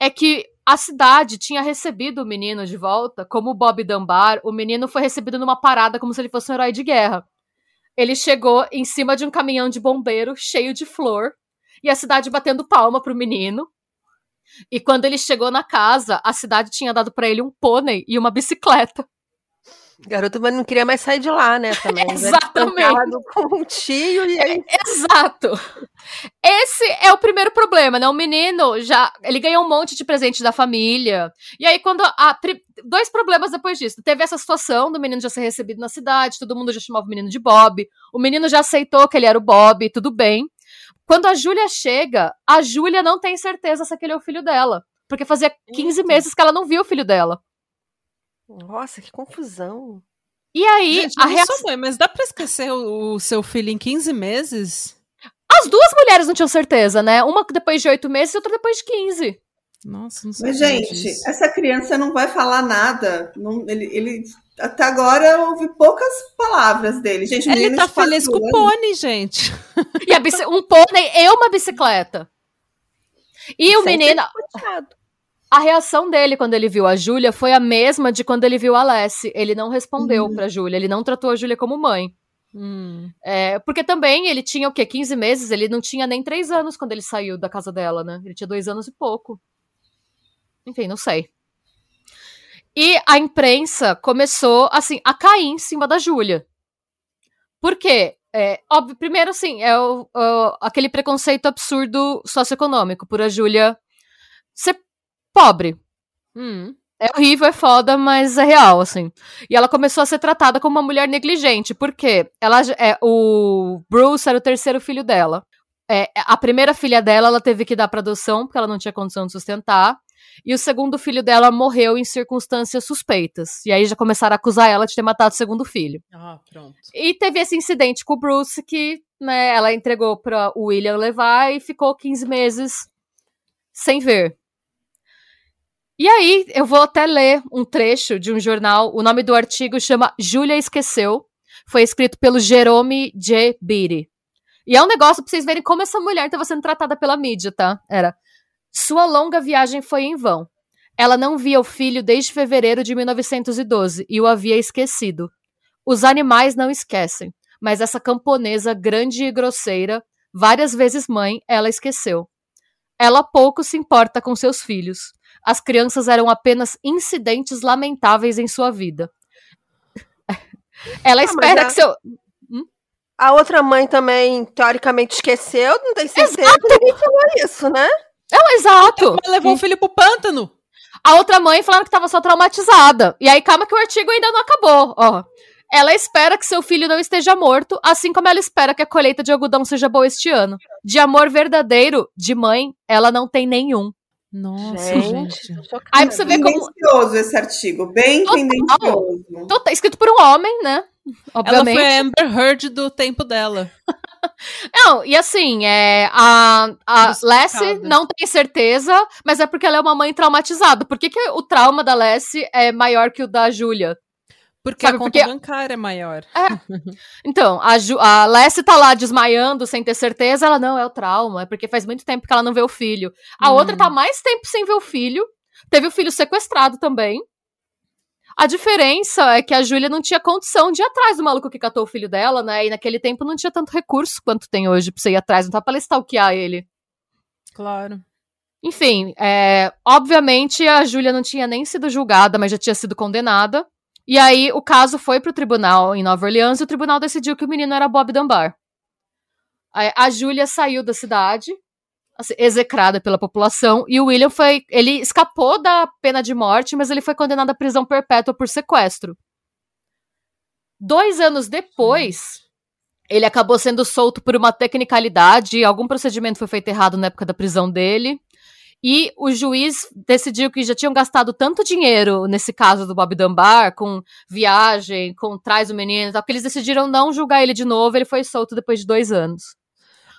é que a cidade tinha recebido o menino de volta, como Bob Dunbar, o menino foi recebido numa parada como se ele fosse um herói de guerra. Ele chegou em cima de um caminhão de bombeiro cheio de flor, e a cidade batendo palma pro menino. E quando ele chegou na casa, a cidade tinha dado para ele um pônei e uma bicicleta. Garoto, mas não queria mais sair de lá, né? Também. Exatamente. Com um tio e aí. Exato. Esse é o primeiro problema, né? O menino já. Ele ganhou um monte de presente da família. E aí, quando. A, dois problemas depois disso. Teve essa situação do menino já ser recebido na cidade, todo mundo já chamava o menino de Bob. O menino já aceitou que ele era o Bob, tudo bem. Quando a Júlia chega, a Júlia não tem certeza se aquele é o filho dela. Porque fazia 15 Eita. meses que ela não viu o filho dela. Nossa, que confusão. E aí, Gente, a reação. sou mãe, mas dá pra esquecer o, o seu filho em 15 meses? As duas mulheres não tinham certeza, né? Uma depois de oito meses e outra depois de 15. Nossa, não sei. Mas, gente, essa criança não vai falar nada. Não- ele, ele- até agora eu ouvi poucas palavras dele. Gente, Ele menino tá feliz com o pônei, gente. E um pônei e uma bicicleta. E o menino. A reação dele quando ele viu a Júlia foi a mesma de quando ele viu a Alessi. Ele não respondeu Uhum. pra Júlia, ele não tratou a Júlia como mãe. Hum. É, porque também ele tinha o quê? 15 meses? Ele não tinha nem 3 anos quando ele saiu da casa dela, né? Ele tinha dois anos e pouco. Enfim, não sei. E a imprensa começou, assim, a cair em cima da Júlia. Por quê? É, óbvio, primeiro, assim, é o- o- aquele preconceito absurdo socioeconômico por a Júlia ser pobre. Hum. É horrível, é foda, mas é real, assim. E ela começou a ser tratada como uma mulher negligente, porque ela, é, o Bruce era o terceiro filho dela. É, a primeira filha dela, ela teve que dar pra adoção, porque ela não tinha condição de sustentar. E o segundo filho dela morreu em circunstâncias suspeitas. E aí já começaram a acusar ela de ter matado o segundo filho. Ah, pronto. E teve esse incidente com o Bruce que, né, ela entregou pra o William levar e ficou 15 meses sem ver. E aí, eu vou até ler um trecho de um jornal. O nome do artigo chama Júlia Esqueceu. Foi escrito pelo Jerome J. Beatty. E é um negócio pra vocês verem como essa mulher estava sendo tratada pela mídia, tá? Era. Sua longa viagem foi em vão. Ela não via o filho desde fevereiro de 1912 e o havia esquecido. Os animais não esquecem, mas essa camponesa grande e grosseira, várias vezes mãe, ela esqueceu. Ela pouco se importa com seus filhos. As crianças eram apenas incidentes lamentáveis em sua vida. Ela Ah, espera a- que seu. A outra mãe também, teoricamente, esqueceu, não tem certeza. Ninguém falou isso, né? Não, exato! Mas levou o filho pro pântano. A outra mãe falaram que estava só traumatizada. E aí, calma que o artigo ainda não acabou. Ó. Ela espera que seu filho não esteja morto, assim como ela espera que a colheita de algodão seja boa este ano. De amor verdadeiro, de mãe, ela não tem nenhum. Nossa, Gente, gente. Aí pra você ver como. Tendencioso esse artigo, bem Total. tendencioso. Tô- tá escrito por um homem, né? Ela Obviamente. foi a Amber Heard do tempo dela. Não, e assim, é, a, a. Lessie não tem certeza, mas é porque ela é uma mãe traumatizada. Por que, que o trauma da Lessie é maior que o da Júlia? Porque Sabe, a conta porque- bancária é maior. Então, a, Ju, a Lessie tá lá desmaiando sem ter certeza, ela não, é o trauma, é porque faz muito tempo que ela não vê o filho. A Hum. outra tá mais tempo sem ver o filho, teve o filho sequestrado também. A diferença é que a Júlia não tinha condição de ir atrás do maluco que catou o filho dela, né? E naquele tempo não tinha tanto recurso quanto tem hoje pra você ir atrás, não tá pra stalkear ele. Claro. Enfim, é, obviamente a Júlia não tinha nem sido julgada, mas já tinha sido condenada. E aí o caso foi pro tribunal em Nova Orleans e o tribunal decidiu que o menino era Bob Dunbar. A, a Júlia saiu da cidade, assim, execrada pela população, e o William foi. Ele escapou da pena de morte, mas ele foi condenado à prisão perpétua por sequestro. Dois anos depois, ele acabou sendo solto por uma tecnicalidade, algum procedimento foi feito errado na época da prisão dele. E o juiz decidiu que já tinham gastado tanto dinheiro nesse caso do Bob Dunbar, com viagem, com traz o menino e tal, que eles decidiram não julgar ele de novo. Ele foi solto depois de dois anos.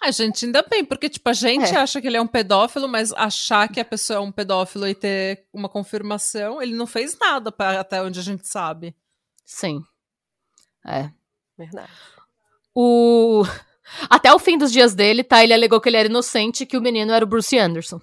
A gente ainda bem, porque, tipo, a gente É. acha que ele é um pedófilo, mas achar que a pessoa é um pedófilo e ter uma confirmação, ele não fez nada pra, até onde a gente sabe. Sim. É. Verdade. O... Até o fim dos dias dele, tá? Ele alegou que ele era inocente e que o menino era o Bruce Anderson.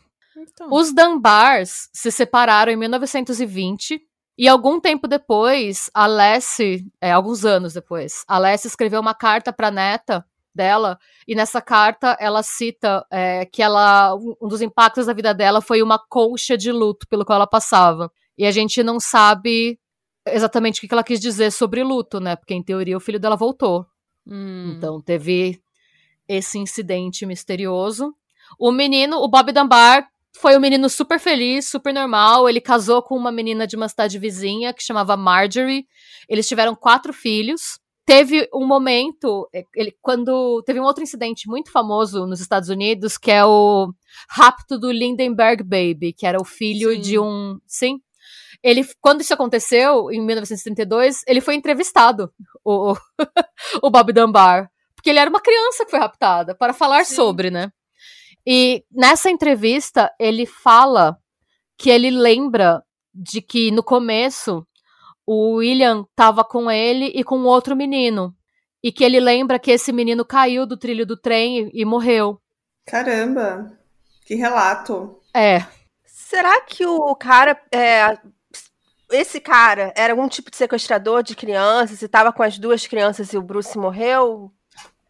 Então, Os Dunbars se separaram em 1920 e algum tempo depois, a Lessie, é, alguns anos depois, a Lessie escreveu uma carta para neta dela e nessa carta ela cita é, que ela um dos impactos da vida dela foi uma concha de luto pelo qual ela passava e a gente não sabe exatamente o que que ela quis dizer sobre luto, né? Porque em teoria o filho dela voltou. hum, Então teve esse incidente misterioso. O menino, o Bob Dunbar, foi um menino super feliz, super normal. Ele casou com uma menina de uma cidade vizinha que chamava Marjorie. Eles tiveram quatro filhos. teve um momento, é, ele, quando teve um outro incidente muito famoso nos Estados Unidos, que é o rapto do Lindenberg Baby, que era o filho Sim. de um, sim. Ele, quando isso aconteceu, em 1932, ele foi entrevistado, o, o Bob Dunbar, porque ele era uma criança que foi raptada, para falar Sim. sobre, né? E nessa entrevista, ele fala que ele lembra de que no começo o William tava com ele e com outro menino. E que ele lembra que esse menino caiu do trilho do trem e, e morreu. Caramba, que relato. É. Será que o cara. é, esse cara era algum tipo de sequestrador de crianças e tava com as duas crianças e o Bruce morreu?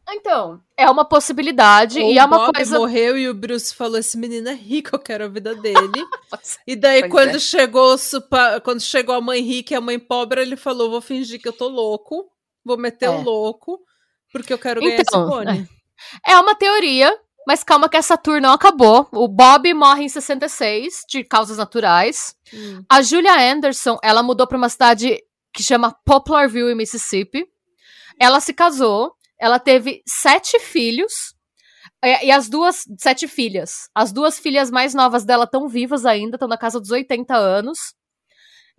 Então, é uma possibilidade Ou e é o uma Bob coisa. morreu e o Bruce falou: esse menino é rico, eu quero a vida dele. e daí, Pois quando é. chegou o supa- quando chegou a mãe rica e a mãe pobre, ele falou: vou fingir que eu tô louco, vou meter o É. louco, porque eu quero ganhar Então, esse pônei. É uma teoria, mas calma que essa tour não acabou. O Bob morre em 66, de causas naturais. Hum. A Julia Anderson, ela mudou pra uma cidade que chama Poplarville, em Mississippi. Ela se casou, ela teve sete filhos. é, E as duas, sete filhas. As duas filhas mais novas dela estão vivas ainda, estão na casa dos 80 anos.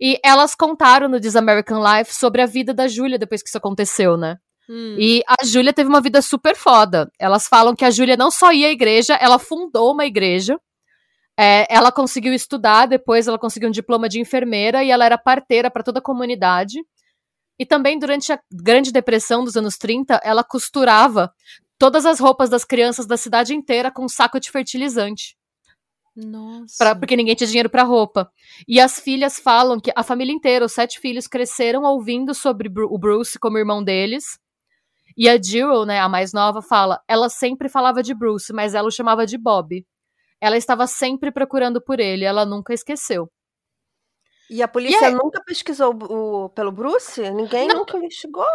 E elas contaram no This American Life sobre a vida da Julia depois que isso aconteceu, né? Hum. E a Júlia teve uma vida super foda. Elas falam que a Júlia não só ia à igreja, ela fundou uma igreja. É, ela conseguiu estudar, depois ela conseguiu um diploma de enfermeira e ela era parteira para toda a comunidade. E também durante a Grande Depressão dos anos 30, ela costurava todas as roupas das crianças da cidade inteira com um saco de fertilizante. Nossa. Pra, porque ninguém tinha dinheiro pra roupa. E as filhas falam que a família inteira, os sete filhos, cresceram ouvindo sobre o Bruce como irmão deles. E a Jill, né, a mais nova, fala: ela sempre falava de Bruce, mas ela o chamava de Bob. Ela estava sempre procurando por ele, ela nunca esqueceu. E a polícia aí- nunca pesquisou o, pelo Bruce? Ninguém Não. nunca investigou?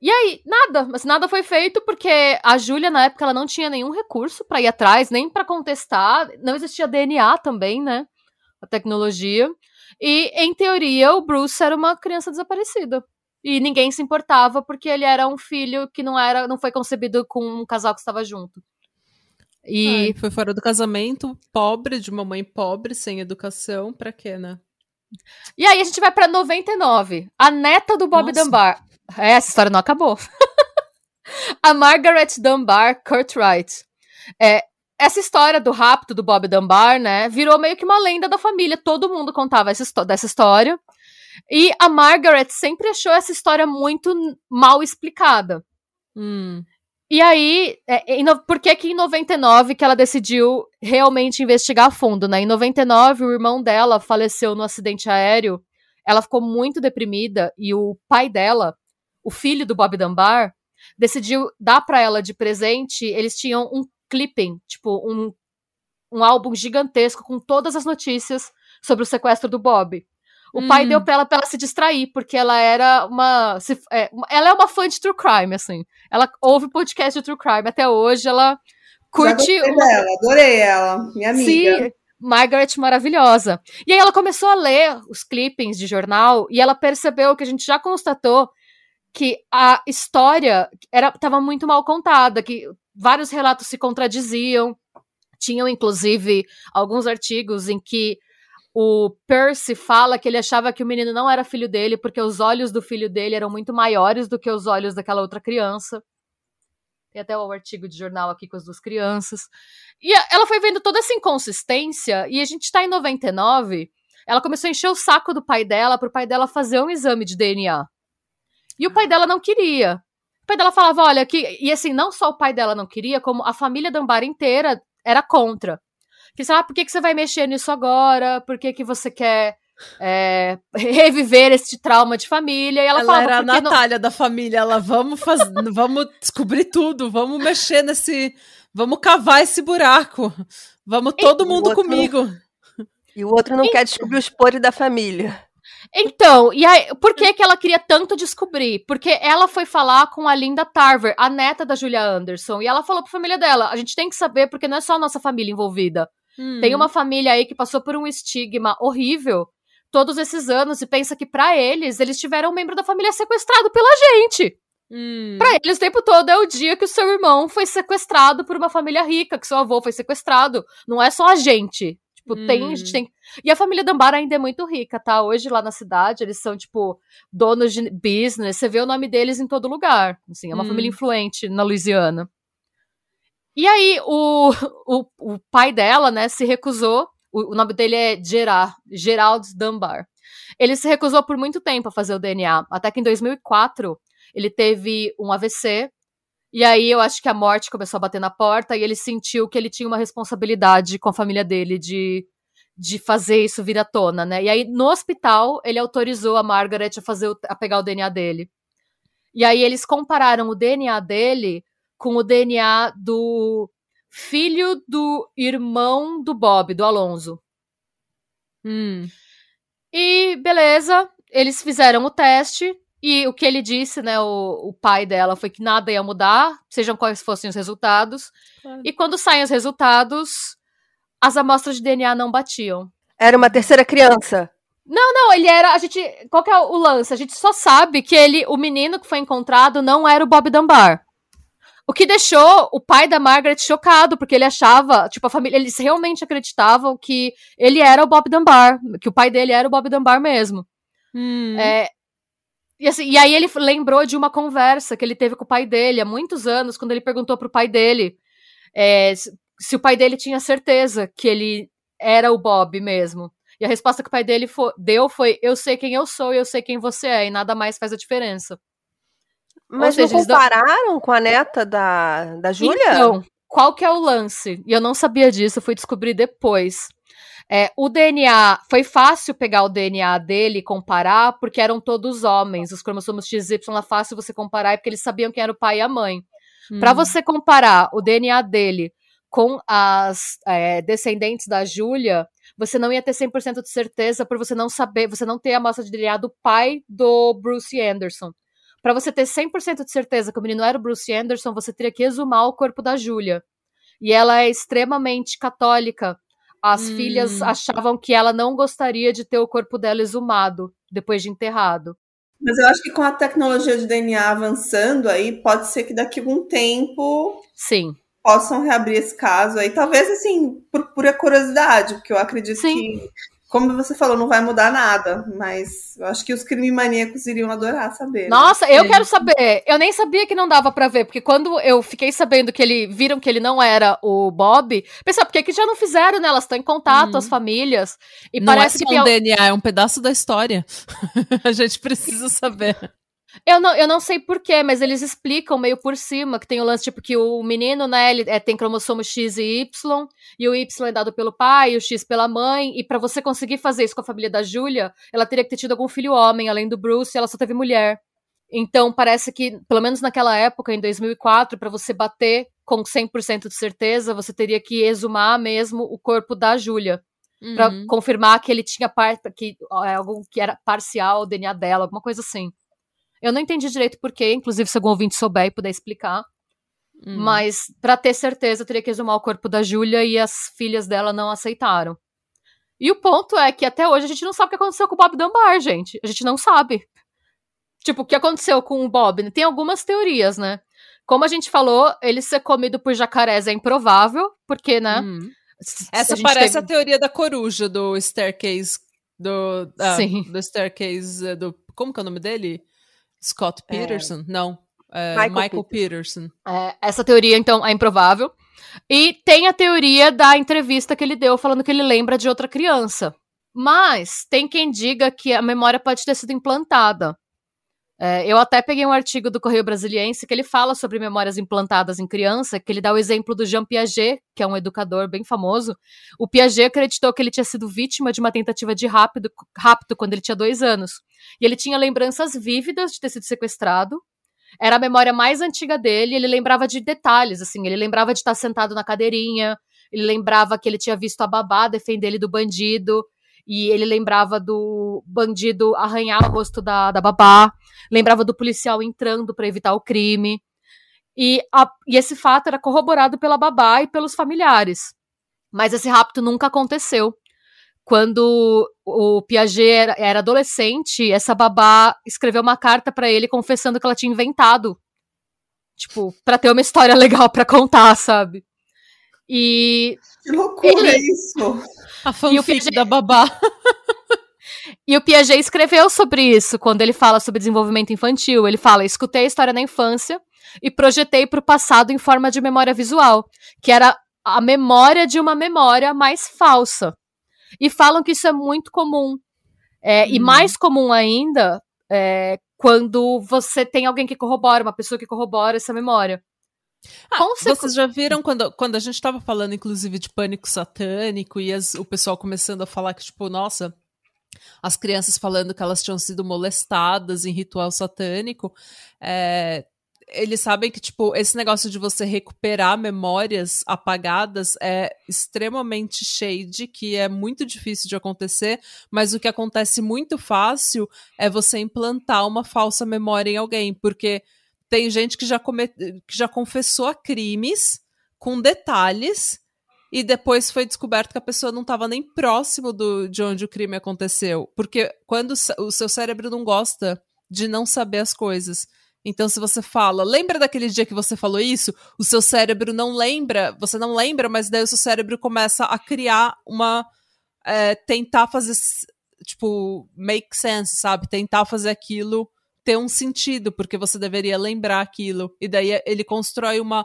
E aí, nada, mas nada foi feito porque a Júlia, na época, ela não tinha nenhum recurso pra ir atrás, nem pra contestar. Não existia DNA também, né? A tecnologia. E, em teoria, o Bruce era uma criança desaparecida. E ninguém se importava porque ele era um filho que não era, não foi concebido com um casal que estava junto. E Ai, foi fora do casamento, pobre, de uma mãe pobre, sem educação, pra quê, né? E aí a gente vai pra 99. A neta do Bob Nossa. Dunbar. É, essa história não acabou. a Margaret Dunbar Cartwright. É, essa história do rapto do Bob Dunbar, né, virou meio que uma lenda da família. Todo mundo contava essa dessa história. E a Margaret sempre achou essa história muito mal explicada. Hum. E aí, é, em no- por que que em 99 que ela decidiu realmente investigar a fundo, né? Em 99, o irmão dela faleceu no acidente aéreo. Ela ficou muito deprimida e o pai dela, o filho do Bob Dunbar, decidiu dar pra ela de presente. Eles tinham um clipping, tipo um, um álbum gigantesco com todas as notícias sobre o sequestro do Bob. O pai Hum. deu pra ela, pra ela se distrair, porque ela era uma, se- é, Ela é uma fã de true crime, assim. Ela ouve podcast de true crime até hoje, ela curte gostei uma dela, adorei ela, minha amiga. Sim, Margaret maravilhosa. E aí ela começou a ler os clippings de jornal e ela percebeu que a gente já constatou que a história era estava muito mal contada, que vários relatos se contradiziam. Tinham inclusive alguns artigos em que o Percy fala que ele achava que o menino não era filho dele porque os olhos do filho dele eram muito maiores do que os olhos daquela outra criança. Tem até o artigo de jornal aqui com as duas crianças. E ela foi vendo toda essa inconsistência, e a gente tá em 99. Ela começou a encher o saco do pai dela pro pai dela fazer um exame de DNA. E o pai dela não queria. O pai dela falava: olha, que. E assim, não só o pai dela não queria, como a família Dunbar inteira era contra. Que ah, por que, que você vai mexer nisso agora? Por que, que você quer é, reviver este trauma de família? E ela, Ela, falava: era a "Porque não- Natália da família. Ela, vamos fazer, vamos descobrir tudo, vamos mexer nesse, vamos cavar esse buraco. Vamos todo E mundo outro- comigo. E o outro não quer descobrir os podres da família. Então, e aí, por que, que ela queria tanto descobrir? Porque ela foi falar com a Linda Tarver, a neta da Julia Anderson, e ela falou pra família dela: a gente tem que saber, porque não é só a nossa família envolvida. Hum. Tem uma família aí que passou por um estigma horrível, todos esses anos e pensa que para eles, eles tiveram um membro da família sequestrado pela gente. Hum. Pra eles, o tempo todo é o dia que o seu irmão foi sequestrado por uma família rica, que seu avô foi sequestrado. Não é só a gente. Tipo, tem, a Hum. gente tem. E a família Dunbar ainda é muito rica, tá? Hoje lá na cidade, eles são, tipo, donos de business. Você vê o nome deles em todo lugar. Assim, é uma Hum. família influente na Louisiana. E aí, o, o, o pai dela, né, se recusou. O, o nome dele é Gerard, Gerald Dunbar. Ele se recusou por muito tempo a fazer o DNA. Até que em 2004, ele teve um AVC. E aí eu acho que a morte começou a bater na porta e ele sentiu que ele tinha uma responsabilidade com a família dele de, de fazer isso vir à tona, né? E aí no hospital ele autorizou a Margaret a fazer o- a pegar o DNA dele. E aí eles compararam o DNA dele com o DNA do filho do irmão do Bob, do Alonso. Hum. E beleza, eles fizeram o teste e o que ele disse, né, o, o pai dela foi que nada ia mudar, sejam quais fossem os resultados. Claro. E quando saem os resultados, as amostras de DNA não batiam. Era uma terceira criança. Não, ele era, a gente, qual que é o lance? A gente só sabe que ele, o menino que foi encontrado não era o Bob Dunbar. O que deixou o pai da Margaret chocado, porque ele achava, tipo, a família, eles realmente acreditavam que ele era o Bob Dunbar, que o pai dele era o Bob Dunbar mesmo. Hum. É, e, assim, e aí ele lembrou de uma conversa que ele teve com o pai dele há muitos anos, quando ele perguntou pro pai dele é, se, o pai dele tinha certeza que ele era o Bob mesmo. E a resposta que o pai dele deu foi: Eu sei quem eu sou e eu sei quem você é, e nada mais faz a diferença. Mas seja, não compararam com a neta da, da Júlia? Então, qual que é o lance? E eu não sabia disso, eu fui descobrir depois. É, o DNA, foi fácil pegar o DNA dele e comparar, porque eram todos homens. Os cromossomos XY é fácil você comparar, porque eles sabiam quem era o pai e a mãe. Hum. Para você comparar o DNA dele com as é, descendentes da Júlia, você não ia ter 100% de certeza por você não saber, você não ter a amostra de DNA do pai do Bruce Anderson. Para você ter 100% de certeza que o menino era o Bruce Anderson, você teria que exumar o corpo da Júlia. E ela é extremamente católica. As Hum. filhas achavam que ela não gostaria de ter o corpo dela exumado depois de enterrado. Mas eu acho que com a tecnologia de DNA avançando aí, pode ser que daqui a algum tempo Sim. possam reabrir esse caso aí. Talvez, assim, por pura curiosidade, porque eu acredito Sim. que, como você falou, não vai mudar nada. Mas eu acho que os crime maníacos iriam adorar saber. né? Nossa, eu Sim. quero saber. Eu nem sabia que não dava pra ver, porque quando eu fiquei sabendo que ele viram que ele não era o Bob, pensei, por que, que já não fizeram, né? Elas estão em contato, Hum. as famílias. E Não parece é só que um al- DNA, é um pedaço da história. a gente precisa saber. Eu não, eu não sei porquê, mas eles explicam meio por cima que tem o lance, tipo, que o menino, né, ele é, tem cromossomo X e Y, e o Y é dado pelo pai, e o X pela mãe, e pra você conseguir fazer isso com a família da Júlia, ela teria que ter tido algum filho homem, além do Bruce, e ela só teve mulher. Então, parece que, pelo menos naquela época, em 2004, pra você bater com 100% de certeza, você teria que exumar mesmo o corpo da Júlia. Pra Uhum. confirmar que ele tinha parte que é algo que era parcial o DNA dela, alguma coisa assim. Eu não entendi direito porquê, inclusive se algum ouvinte souber e puder explicar. Hum. Mas pra ter certeza, eu teria que exumar o corpo da Júlia e as filhas dela não aceitaram. E o ponto é que até hoje a gente não sabe o que aconteceu com o Bob Dunbar, gente. A gente não sabe. Tipo, o que aconteceu com o Bob? Tem algumas teorias, né? Como a gente falou, ele ser comido por jacarés é improvável, porque, né? Hum. Essa a parece teve- a teoria da coruja do Staircase. Do, ah, Sim. do Staircase. Do, como que é o nome dele? Scott Peterson? Não. é, Michael Michael, Peterson. É, essa teoria, então, é improvável. E tem a teoria da entrevista que ele deu falando que ele lembra de outra criança. Mas tem quem diga que a memória pode ter sido implantada. É, eu até peguei um artigo do Correio Brasiliense que ele fala sobre memórias implantadas em criança, que ele dá o exemplo do Jean Piaget, que é um educador bem famoso. O Piaget acreditou que ele tinha sido vítima de uma tentativa de rápido, rapto quando ele tinha dois anos. E ele tinha lembranças vívidas de ter sido sequestrado, era a memória mais antiga dele, ele lembrava de detalhes, assim, ele lembrava de estar sentado na cadeirinha, ele lembrava que ele tinha visto a babá defender ele do bandido, e ele lembrava do bandido arranhar o rosto da, da babá, lembrava do policial entrando para evitar o crime. E, a- e esse fato era corroborado pela babá e pelos familiares. Mas esse rapto nunca aconteceu. quando o Piaget era, adolescente, essa babá escreveu uma carta para ele confessando que ela tinha inventado. Tipo, para ter uma história legal para contar, sabe? E. Que loucura ele... isso! A fanfic Piaget... da babá. E o Piaget escreveu sobre isso quando ele fala sobre desenvolvimento infantil. Ele fala: escutei a história na infância e projetei para o passado em forma de memória visual, que era a memória de uma memória mais falsa. E falam que isso é muito comum. É, hum. E uhum. mais comum ainda é, quando você tem alguém que corrobora, uma pessoa que corrobora essa memória. Ah, vocês já viram quando, quando a gente estava falando, inclusive, de pânico satânico e as, o pessoal começando a falar que, tipo, nossa, as crianças falando que elas tinham sido molestadas em ritual satânico. É, eles sabem que, tipo, esse negócio de você recuperar memórias apagadas é extremamente shade, que é muito difícil de acontecer, mas o que acontece muito fácil é você implantar uma falsa memória em alguém, porque tem gente que já, come... que já confessou a crimes com detalhes e depois foi descoberto que a pessoa não estava nem próximo do, de onde o crime aconteceu. Porque quando o seu cérebro não gosta de não saber as coisas. Então, se você fala, lembra daquele dia que você falou isso? O seu cérebro não lembra, você não lembra, mas daí o seu cérebro começa a criar uma. É, tentar fazer, tipo, make sense, sabe? Tentar fazer aquilo ter um sentido, porque você deveria lembrar aquilo. E daí ele constrói uma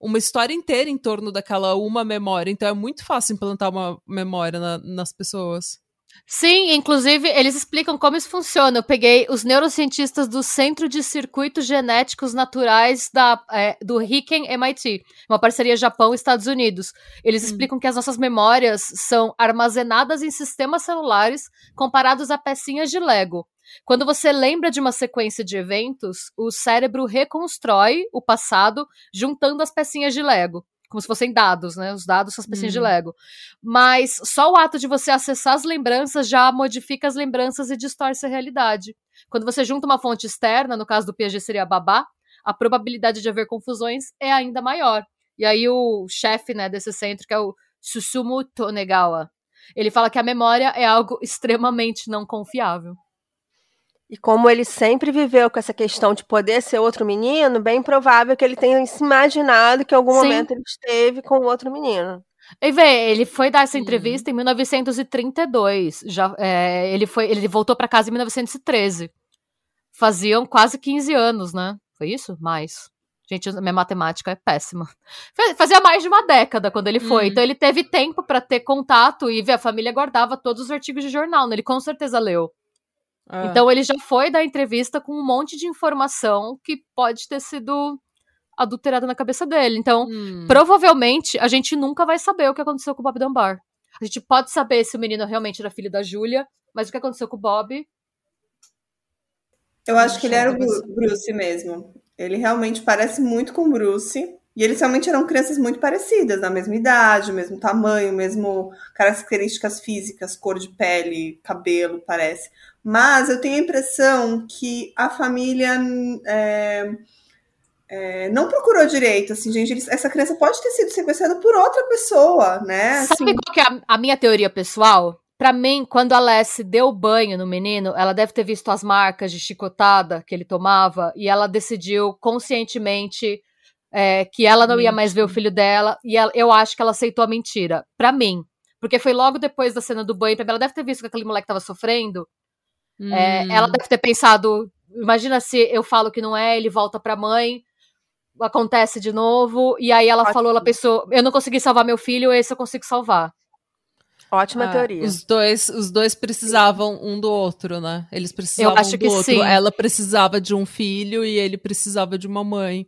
uma história inteira em torno daquela uma memória. Então é muito fácil implantar uma memória na, nas pessoas. Sim, inclusive eles explicam como isso funciona. Eu peguei os neurocientistas do Centro de Circuitos Genéticos Naturais da, é, do Riken MIT, uma parceria Japão-Estados Unidos. Eles hum. explicam que as nossas memórias são armazenadas em sistemas celulares comparados a pecinhas de Lego. Quando você lembra de uma sequência de eventos, o cérebro reconstrói o passado juntando as pecinhas de Lego. Como se fossem dados, né? Os dados são as pecinhas de uhum. Lego. Mas só o ato de você acessar as lembranças já modifica as lembranças e distorce a realidade. Quando você junta uma fonte externa, no caso do Piaget seria a babá, a probabilidade de haver confusões é ainda maior. E aí o chefe né, desse centro, que é o Susumu Tonegawa, ele fala que a memória é algo extremamente não confiável. E como ele sempre viveu com essa questão de poder ser outro menino, bem provável que ele tenha se imaginado que em algum Sim. momento ele esteve com outro menino. E vê, ele foi dar essa entrevista em 1932. Já, é, ele, foi, ele voltou para casa em 1913. Faziam quase 15 anos, né? Foi isso? Mais. Gente, minha matemática é péssima. Fazia mais de uma década quando ele foi. Uhum. Então ele teve tempo para ter contato e ver a família guardava todos os artigos de jornal, né? Ele com certeza leu. Ah. Então ele já foi dar entrevista com um monte de informação que pode ter sido adulterada na cabeça dele. Então, hum. provavelmente, a gente nunca vai saber o que aconteceu com o Bob Dunbar. A gente pode saber se o menino realmente era filho da Júlia, mas o que aconteceu com o Bob. Eu acho que ele era o Bruce mesmo. Ele realmente parece muito com o Bruce. E eles realmente eram crianças muito parecidas, na mesma idade, mesmo tamanho, mesmo características físicas, cor de pele, cabelo, parece. Mas eu tenho a impressão que a família é, é, não procurou direito, assim, gente. Essa criança pode ter sido sequestrada por outra pessoa, né? Assim... Sabe qual que é a, a minha teoria pessoal? Para mim, quando a Alessi deu banho no menino, ela deve ter visto as marcas de chicotada que ele tomava e ela decidiu conscientemente é, que ela não ia mais ver o filho dela e ela, eu acho que ela aceitou a mentira. Para mim. Porque foi logo depois da cena do banho. Ela deve ter visto que aquele moleque tava sofrendo Hum. É, ela hum. deve ter pensado: imagina se eu falo que não é, ele volta pra mãe, acontece de novo, e aí ela Ótimo. falou, ela pensou: eu não consegui salvar meu filho, esse eu consigo salvar. Ótima ah, teoria. Os dois, os dois precisavam um do outro, né? Eles precisavam eu acho um do que outro. Sim. Ela precisava de um filho e ele precisava de uma mãe.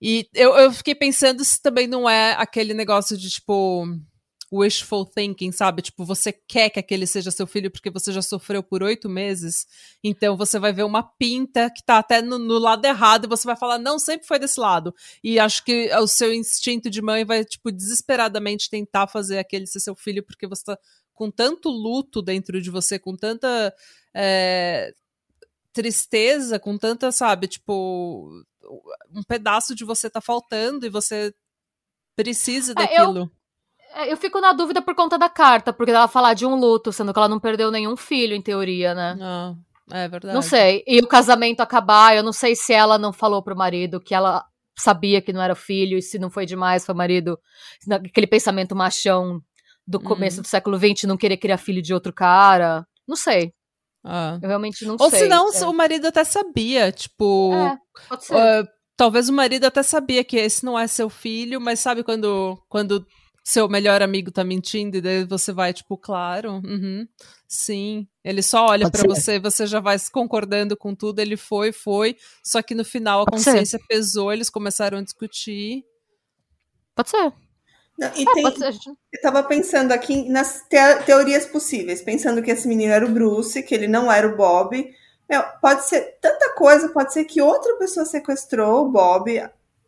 E eu, eu fiquei pensando se também não é aquele negócio de tipo wishful thinking, sabe? Tipo, você quer que aquele seja seu filho porque você já sofreu por oito meses, então você vai ver uma pinta que tá até no, no, lado errado e você vai falar, não, sempre foi desse lado. E acho que o seu instinto de mãe vai, tipo, desesperadamente tentar fazer aquele ser seu filho porque você tá com tanto luto dentro de você, com tanta é, tristeza, com tanta, sabe, tipo, um pedaço de você tá faltando e você precisa daquilo. É, eu É, Eu fico na dúvida por conta da carta, porque ela fala de um luto, sendo que ela não perdeu nenhum filho, em teoria, né? Não, é verdade. Não sei. E o casamento acabar, eu não sei se ela não falou pro marido que ela sabia que não era filho, e se não foi demais pro marido, aquele pensamento machão do começo Uhum. do século XX, não querer criar filho de outro cara. Não sei. Ah. Eu realmente não Ou sei. se não, é. o marido até sabia, tipo. É, pode ser. ah, talvez o marido até sabia que esse não é seu filho, mas sabe quando, quando seu melhor amigo tá mentindo e daí você vai, tipo, claro, uhum, sim. Ele só olha ser. você você já vai se concordando com tudo, ele foi, foi. Só que no final a Pode ser. consciência pesou, eles começaram a discutir. Pode ser. Não, e É, tem, pode ser. eu tava pensando aqui nas te- teorias possíveis, pensando que esse menino era o Bruce, que ele não era o Bob. Meu, pode ser tanta coisa, pode ser que outra pessoa sequestrou o Bob,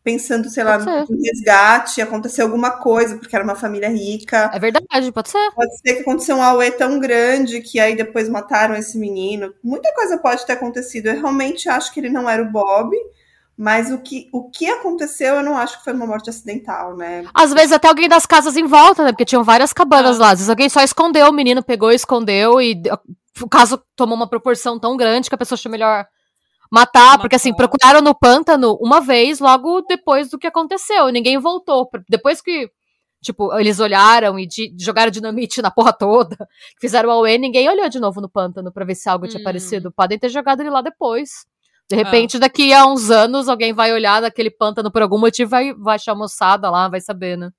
pensando, sei lá, Pode ser. no resgate, aconteceu alguma coisa, porque era uma família rica. É verdade, pode ser. Pode ser que aconteceu um auê tão grande que aí depois mataram esse menino. Muita coisa pode ter acontecido. Eu realmente acho que ele não era o Bob, mas o que, o que aconteceu eu não acho que foi uma morte acidental, né? Às vezes até alguém das casas em volta, né? Porque tinham várias cabanas Ah. lá. Às vezes alguém só escondeu, o menino pegou e escondeu, e o caso tomou uma proporção tão grande que a pessoa achou melhor matar, porque assim, procuraram no pântano uma vez, logo depois do que aconteceu, e ninguém voltou. Depois que, tipo, eles olharam e di- jogaram dinamite na porra toda, fizeram a UE, ninguém olhou de novo no pântano pra ver se algo tinha Hum. aparecido. Podem ter jogado ele lá depois. De repente, daqui a uns anos, alguém vai olhar naquele pântano por algum motivo, vai, vai achar a moçada lá, vai saber, né?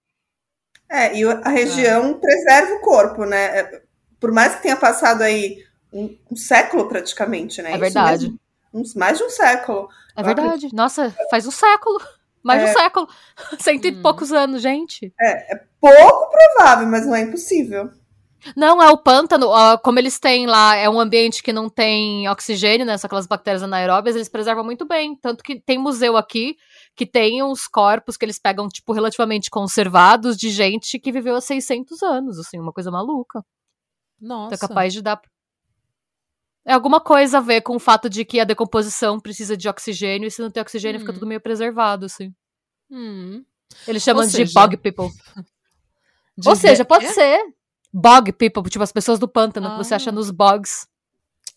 É, e a região preserva o corpo, né? É, Por mais que tenha passado aí um, um século praticamente, né? É Isso verdade. mesmo, uns, mais de um século. É verdade. Nossa, faz um século. Mais de É. um século. Cento e Hum. poucos anos, gente. Pouco provável, mas não é impossível. Não, é o pântano. ó, como eles têm lá, é um ambiente que não tem oxigênio, né? São aquelas bactérias anaeróbias, eles preservam muito bem. Tanto que tem museu aqui que tem uns corpos que eles pegam, tipo, relativamente conservados de gente que viveu há 600 anos, assim, uma coisa maluca. Nossa. Então é capaz de dar. É alguma coisa a ver com o fato de que a decomposição precisa de oxigênio e se não tem oxigênio fica Hum. tudo meio preservado, assim. Hum. Eles chamam Ou de seja, bog people. De Ou seja, pode É? ser. Bog people, tipo as pessoas do pântano que você Ah. acha nos bogs.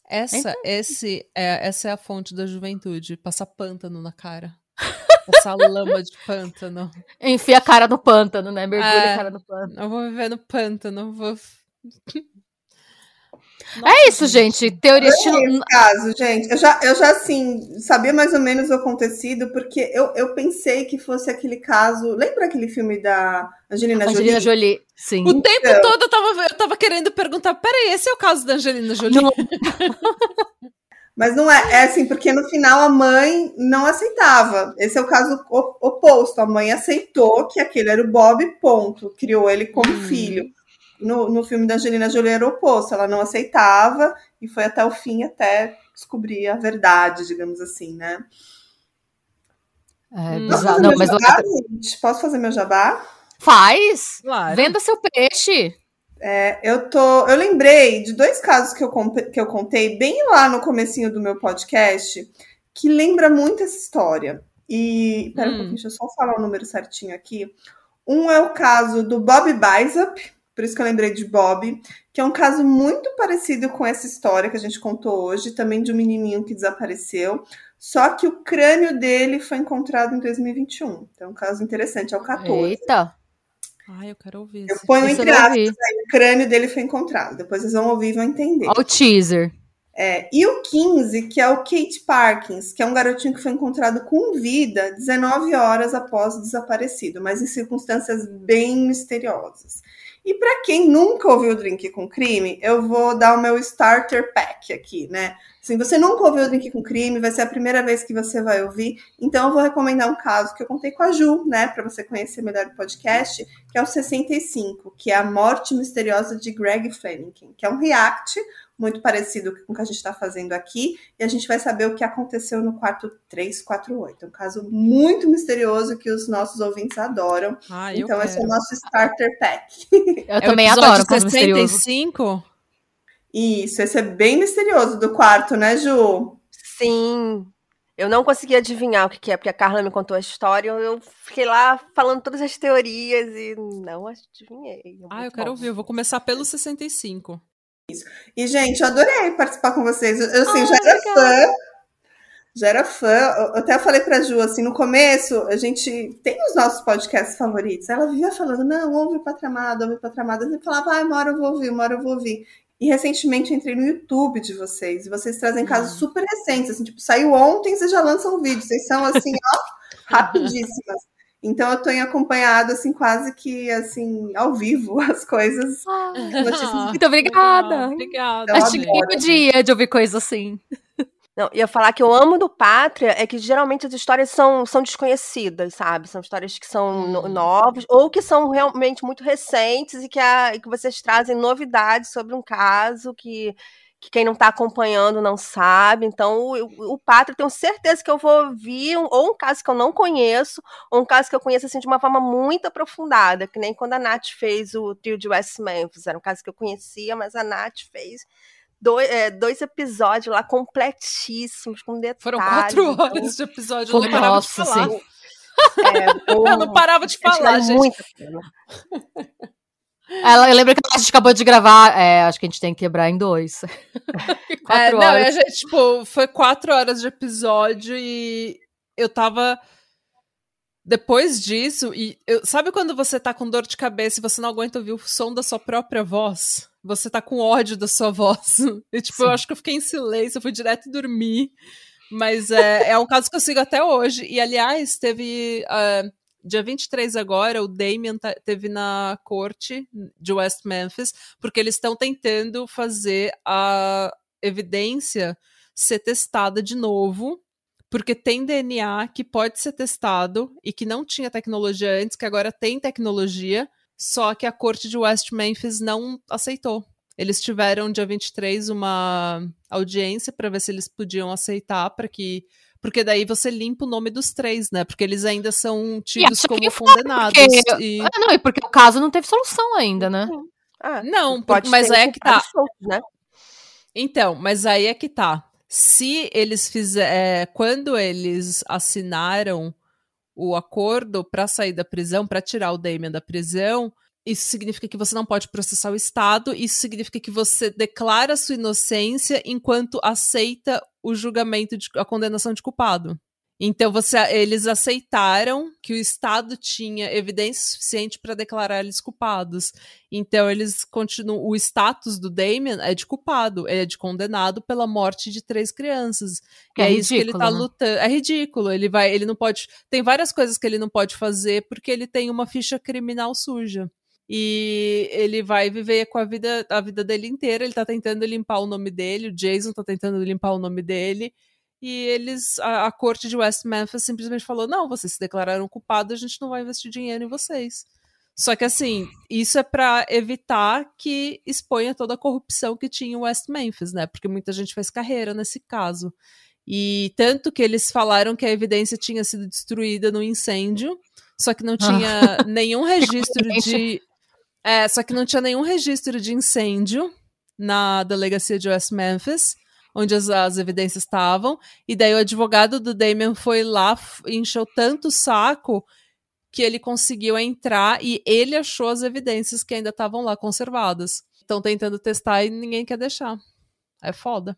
Essa, esse é, essa é a fonte da juventude. Passar pântano na cara. Passar lama de pântano. Enfia a cara no pântano, né? Mergulha É. a cara no pântano. Eu vou viver no pântano. Vou... É isso, gente. Teoria estilo. Esse caso, gente, eu já, eu já assim, sabia mais ou menos o acontecido, porque eu, eu pensei que fosse aquele caso. Lembra aquele filme da Angelina, Angelina Jolie? Jolie. Sim. O tempo Então. todo eu tava, eu tava querendo perguntar: peraí, esse é o caso da Angelina Jolie? Não. Mas não é, é assim, porque no final a mãe não aceitava. Esse é o caso oposto. A mãe aceitou que aquele era o Bob, ponto. Criou ele como Hum. filho. No, no filme da Angelina Jolie era o oposto. Ela não aceitava e foi até o fim até descobrir a verdade, digamos assim, né? É Hum. Posso fazer Não, meu mas jabá? Posso fazer meu jabá? faz. Claro. Venda seu peixe. É, eu tô, eu lembrei de dois casos que eu, que eu contei bem lá no comecinho do meu podcast, que lembra muito essa história. E pera um Hum. pouquinho, deixa eu só falar o número certinho aqui. Um é o caso do Bob Bisup, por isso que eu lembrei de Bob, que é um caso muito parecido com essa história que a gente contou hoje, também de um menininho que desapareceu. Só que o crânio dele foi encontrado em 2021. Então, é um caso interessante, é o 14. Eita. Ai, eu quero ouvir Eu ponho Isso eu entre aspas, vi. o crânio dele foi encontrado. Depois vocês vão ouvir e vão entender. Olha o teaser. É, e o 15, que é o Kate Parkins, que é um garotinho que foi encontrado com vida 19 horas após o desaparecido, mas em circunstâncias bem misteriosas. E para quem nunca ouviu Drink com Crime, eu vou dar o meu starter pack aqui, né? Se você nunca ouviu Drink com Crime, vai ser a primeira vez que você vai ouvir. Então eu vou recomendar um caso que eu contei com a Ju, né, para você conhecer melhor o podcast, que é o 65, que é a morte misteriosa de Greg Flanagan, que é um react muito parecido com o que a gente está fazendo aqui, e a gente vai saber o que aconteceu no quarto 348. É um caso muito misterioso que os nossos ouvintes adoram. Eu então, esse é o quero. nosso starter pack. Eu É também adoro caso misterioso. 65? Isso, esse é bem misterioso do quarto, né, Ju? Sim. Eu não consegui adivinhar o que, que é, porque a Carla me contou a história. Eu fiquei lá falando todas as teorias e não adivinhei. É ah, eu quero bom. ouvir. Eu vou começar pelo 65. E, gente, eu adorei participar com vocês. Eu, assim, já era fã. Já era fã. Eu até falei pra Ju, assim, no começo, a gente tem os nossos podcasts favoritos. Ela vivia falando, não, ouve Patramada, ouve Patramada. Eu falava, ah, uma hora eu vou ouvir, uma hora eu vou ouvir. E recentemente entrei no YouTube de vocês. E vocês trazem casos super recentes. Assim, tipo, saiu ontem, vocês já lançam um vídeo. Vocês são, assim, ó, rapidíssimas. Então eu tenho acompanhado assim quase que assim ao vivo as coisas. Ah, muito obrigada. obrigada. Acho que é o dia de ouvir coisas assim. Não, ia falar que eu amo do Pátria é que geralmente as histórias são, são desconhecidas, sabe? São histórias que são no, hum. novas ou que são realmente muito recentes e que, a, e que vocês trazem novidades sobre um caso que que quem não está acompanhando não sabe. Então, o, o Pátria, tenho certeza que eu vou ouvir um, ou um caso que eu não conheço, ou um caso que eu conheço assim, de uma forma muito aprofundada, que nem quando a Nath fez o trio de West Memphis. Era um caso que eu conhecia, mas a Nath fez dois, é, dois episódios lá completíssimos, com detalhes. Foram quatro então horas então... de episódio, eu não parava Nossa, de falar. Sim. É, eu não parava de falar, gente. Muito ela, eu lembro que a gente acabou de gravar, é, acho que a gente tem que quebrar em dois. quatro é, não, horas. Gente, tipo, foi quatro horas de episódio e eu tava. Depois disso, e eu, sabe quando você tá com dor de cabeça e você não aguenta ouvir o som da sua própria voz? Você tá com ódio da sua voz. E, tipo, Sim. eu acho que eu fiquei em silêncio, eu fui direto dormir. Mas é, é um caso que eu sigo até hoje. E, aliás, teve. Uh, Dia 23 agora, o Damien tá, teve na corte de West Memphis, porque eles estão tentando fazer a evidência ser testada de novo, porque tem DNA que pode ser testado e que não tinha tecnologia antes, que agora tem tecnologia, só que a corte de West Memphis não aceitou. Eles tiveram dia 23 uma audiência para ver se eles podiam aceitar para que porque daí você limpa o nome dos três, né? Porque eles ainda são tidos como condenados. Porque... E... Ah, não, e porque o caso não teve solução ainda, né? Ah, não, pode mas aí é que tá. Solto, né? Então, mas aí é que tá. Se eles fizeram. É, quando eles assinaram o acordo para sair da prisão, para tirar o Damien da prisão, isso significa que você não pode processar o Estado, isso significa que você declara sua inocência enquanto aceita o julgamento, de, a condenação de culpado. Então você, eles aceitaram que o Estado tinha evidência suficiente para declarar eles culpados. Então eles continuam. O status do Damien é de culpado, ele é de condenado pela morte de três crianças. É, é isso que ele tá né? lutando. É ridículo. Ele vai, ele não pode. Tem várias coisas que ele não pode fazer porque ele tem uma ficha criminal suja e ele vai viver com a vida, a vida dele inteira. Ele tá tentando limpar o nome dele, o Jason tá tentando limpar o nome dele. E eles, a, a corte de West Memphis simplesmente falou: não, vocês se declararam culpados, a gente não vai investir dinheiro em vocês. Só que assim, isso é para evitar que exponha toda a corrupção que tinha em West Memphis, né? Porque muita gente fez carreira nesse caso. E tanto que eles falaram que a evidência tinha sido destruída no incêndio, só que não tinha ah. nenhum registro de é, só que não tinha nenhum registro de incêndio na delegacia de West Memphis, onde as, as evidências estavam. E daí o advogado do Damien foi lá e encheu tanto o saco que ele conseguiu entrar e ele achou as evidências que ainda estavam lá conservadas. Estão tentando testar e ninguém quer deixar. É foda.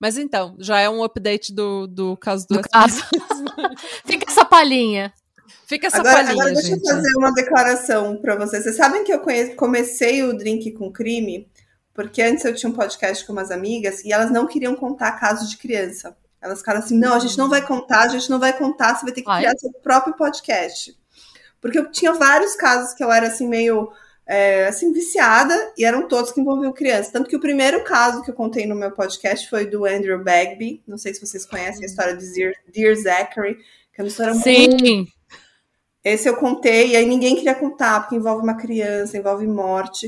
Mas então, já é um update do, do caso do, do caso. Fica essa palhinha. Fica essa agora, palhinha, agora deixa gente. eu fazer uma declaração para vocês. Vocês sabem que eu comecei o Drink com Crime porque antes eu tinha um podcast com umas amigas e elas não queriam contar casos de criança. Elas ficaram assim: não, a gente não vai contar, a gente não vai contar, você vai ter que criar Ai. seu próprio podcast. Porque eu tinha vários casos que eu era assim, meio é, assim, viciada, e eram todos que envolviam criança. Tanto que o primeiro caso que eu contei no meu podcast foi do Andrew Bagby. Não sei se vocês conhecem a história de Dear, Dear Zachary, que é uma história Sim. muito esse eu contei, e aí ninguém queria contar, porque envolve uma criança, envolve morte.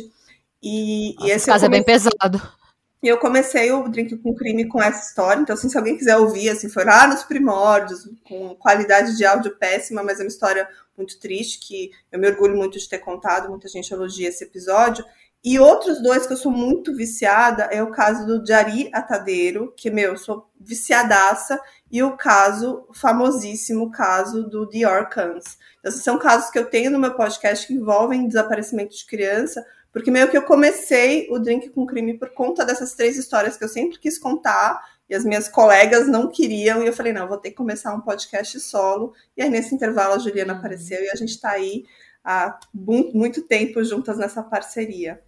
E, Nossa, e esse caso comecei... é bem pesado. E eu comecei o Drink com Crime com essa história. Então, assim, se alguém quiser ouvir, assim, foi lá nos primórdios, com qualidade de áudio péssima, mas é uma história muito triste, que eu me orgulho muito de ter contado, muita gente elogia esse episódio. E outros dois que eu sou muito viciada é o caso do Jari Atadeiro, que, meu, eu sou viciadaça, e o caso, o famosíssimo caso do Dior Cans. Então, esses são casos que eu tenho no meu podcast que envolvem desaparecimento de criança, porque meio que eu comecei o Drink com Crime por conta dessas três histórias que eu sempre quis contar, e as minhas colegas não queriam, e eu falei, não, vou ter que começar um podcast solo. E aí, nesse intervalo, a Juliana Uhum. apareceu e a gente está aí há mu- muito tempo juntas nessa parceria.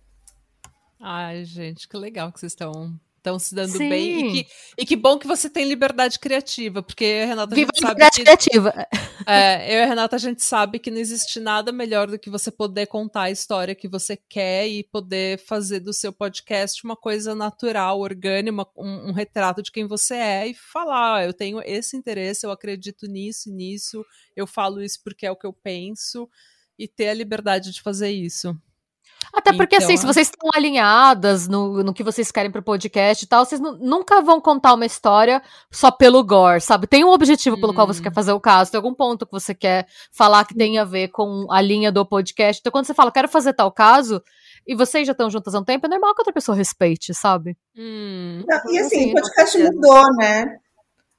Ai, gente, que legal que vocês estão estão se dando Sim. bem. E que, e que bom que você tem liberdade criativa, porque Renata a Viva gente a sabe liberdade que. criativa. É, eu e a Renata, a gente sabe que não existe nada melhor do que você poder contar a história que você quer e poder fazer do seu podcast uma coisa natural, orgânica, uma- um, um retrato de quem você é e falar: "Ah, eu tenho esse interesse, eu acredito nisso e nisso, eu falo isso porque é o que eu penso, e ter a liberdade de fazer isso. Até porque, Então, assim, se é. vocês estão alinhadas no, no que vocês querem pro podcast e tal, vocês nu- nunca vão contar uma história só pelo gore, sabe? Tem um objetivo pelo qual você Hum. quer fazer o caso, tem algum ponto que você quer falar que tem a ver com a linha do podcast. Então, quando você fala, quero fazer tal caso, e vocês já estão juntas há um tempo, é normal que outra pessoa respeite, sabe? Hum, Não, e assim, Sim, o podcast mudou, né?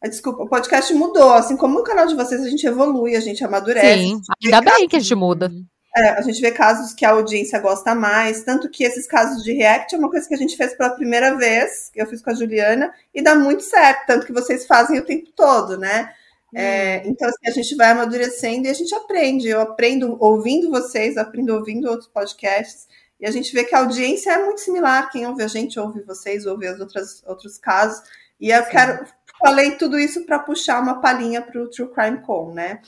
Ah, Desculpa, o podcast mudou. Assim como o canal de vocês, a gente evolui, a gente amadurece. Sim, ainda bem que a gente muda. É, a gente vê casos que a audiência gosta mais, tanto que esses casos de react é uma coisa que a gente fez pela primeira vez, que eu fiz com a Juliana, e dá muito certo, tanto que vocês fazem o tempo todo, né? É, então, assim, a gente vai amadurecendo e a gente aprende. Eu aprendo ouvindo vocês, aprendo ouvindo outros podcasts, e a gente vê que a audiência é muito similar. Quem ouve a gente ouve vocês, ouve os outras, outros casos. E eu Sim. quero. Falei tudo isso para puxar uma palhinha para o True Crime Com, né?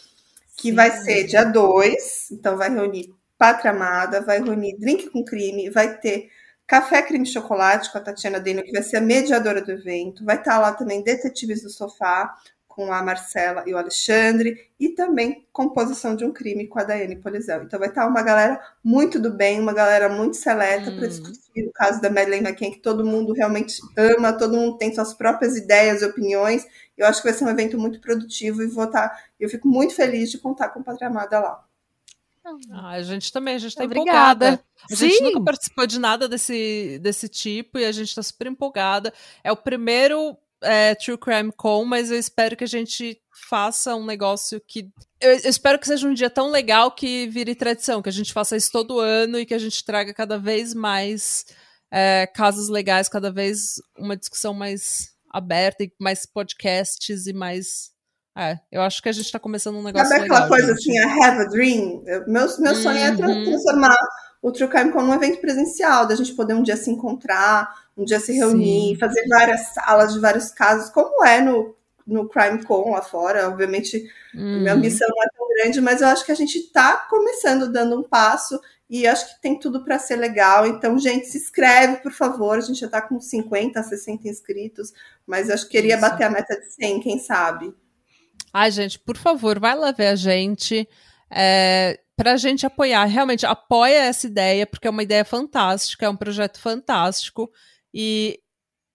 Que vai ser dia 2, então vai reunir Pátria Amada, vai reunir Drink com Crime, vai ter Café Crime Chocolate com a Tatiana Deno, que vai ser a mediadora do evento, vai estar lá também Detetives do Sofá, com a Marcela e o Alexandre, e também Composição de um Crime com a Daiane Polizel. Então vai estar uma galera muito do bem, uma galera muito seleta Hum. para discutir o caso da Madeleine McCann, que todo mundo realmente ama, todo mundo tem suas próprias ideias e opiniões, eu acho que vai ser um evento muito produtivo e vou estar eu fico muito feliz de contar com o Pátria Amada lá. Ah, a gente também, a gente tá Obrigada. empolgada. A gente Sim. nunca participou de nada desse, desse tipo e a gente tá super empolgada. É o primeiro é, True Crime Com, mas eu espero que a gente faça um negócio que. Eu, eu espero que seja um dia tão legal que vire tradição, que a gente faça isso todo ano e que a gente traga cada vez mais é, casos legais, cada vez uma discussão mais aberta e mais podcasts e mais. É, eu acho que a gente tá começando um negócio Sabe aquela legal. coisa gente. assim, I have a dream? Eu- Meu, meu sonho é Uhum. transformar o True Crime como um evento presencial, da gente poder um dia se encontrar, um dia se reunir, Sim. fazer várias salas de vários casos, como é no, no Crime Con lá fora. Obviamente, minha Uhum. missão não é tão grande, mas eu acho que a gente está começando, dando um passo, e acho que tem tudo para ser legal. Então, gente, se inscreve, por favor. A gente já está com 50, 60 inscritos, mas eu acho que queria Isso. bater a meta de 100, quem sabe. Ai, gente, por favor, vai lá ver a gente. É, pra gente apoiar. Realmente, apoia essa ideia, porque é uma ideia fantástica, é um projeto fantástico. E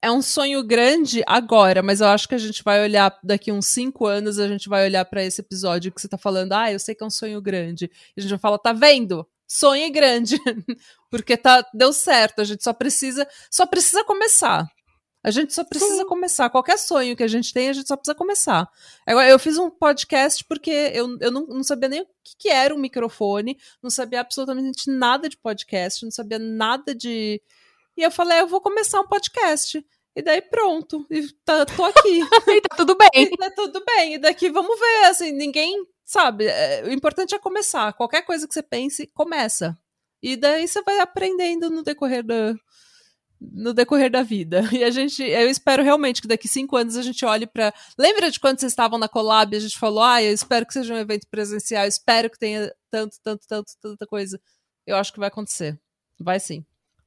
é um sonho grande agora, mas eu acho que a gente vai olhar daqui uns cinco anos, a gente vai olhar pra esse episódio que você tá falando, ah, eu sei que é um sonho grande. E a gente vai falar, tá vendo? Sonho grande. porque tá, deu certo, a gente só precisa, só precisa começar. A gente só precisa começar. Qualquer sonho que a gente tem, a gente só precisa começar. Agora, eu fiz um podcast porque eu, eu não, não sabia nem o que, que era um microfone, não sabia absolutamente nada de podcast, não sabia nada de. E eu falei, "Ah, eu vou começar um podcast. E daí pronto. E tá, tô aqui. E tá tudo bem. e tá tudo bem. E daqui vamos ver, assim, ninguém. Sabe, é, o importante é começar. Qualquer coisa que você pense, começa. E daí você vai aprendendo no decorrer da, no decorrer da vida. E a gente, eu espero realmente que daqui cinco anos a gente olhe para. Lembra de quando vocês estavam na Collab e a gente falou, ah, eu espero que seja um evento presencial, espero que tenha tanto, tanto, tanto, tanta coisa. Eu acho que vai acontecer. Vai sim.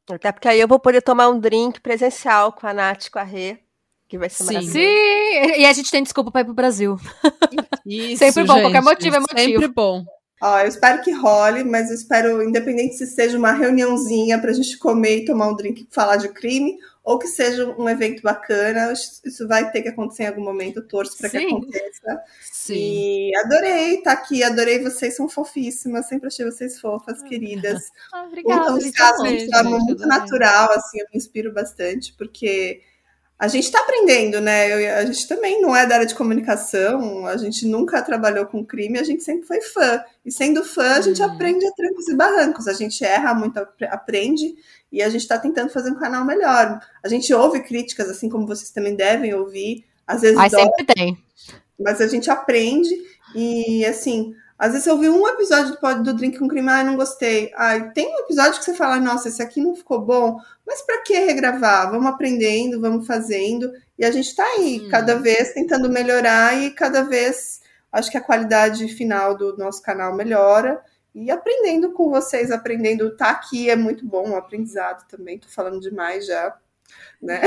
Até porque aí eu vou poder tomar um drink presencial com a Nath e com a Rê, que vai ser Sim. maravilhoso. Sim, e a gente tem desculpa pra ir pro Brasil. Isso, Sempre bom, qualquer gente, motivo é motivo. Sempre bom. Ó, eu espero que role, mas eu espero, independente se seja uma reuniãozinha pra gente comer e tomar um drink e falar de crime, ou que seja um evento bacana. Isso vai ter que acontecer em algum momento, eu torço para que aconteça. Sim. E adorei estar tá aqui, adorei vocês, são fofíssimas, sempre achei vocês fofas, queridas. Ah, obrigada. Então, os casos de forma muito natural, assim, eu me inspiro bastante, porque a gente está aprendendo, né? Eu, a gente também não é da área de comunicação, a gente nunca trabalhou com crime, a gente sempre foi fã. E sendo fã, a gente uhum. aprende a trancos e barrancos, a gente erra muito, aprende, e a gente está tentando fazer um canal melhor. A gente ouve críticas, assim como vocês também devem ouvir. Às vezes. Mas sempre tem. Mas a gente aprende, e assim, às vezes eu vi um episódio do, do Drink com Crime, ah, não gostei. Ah, tem um episódio que você fala, nossa, esse aqui não ficou bom, mas para que regravar? Vamos aprendendo, vamos fazendo. E a gente está aí, hum. cada vez tentando melhorar e cada vez acho que a qualidade final do nosso canal melhora. E aprendendo com vocês, aprendendo, tá aqui é muito bom, um aprendizado também. Tô falando demais já, né?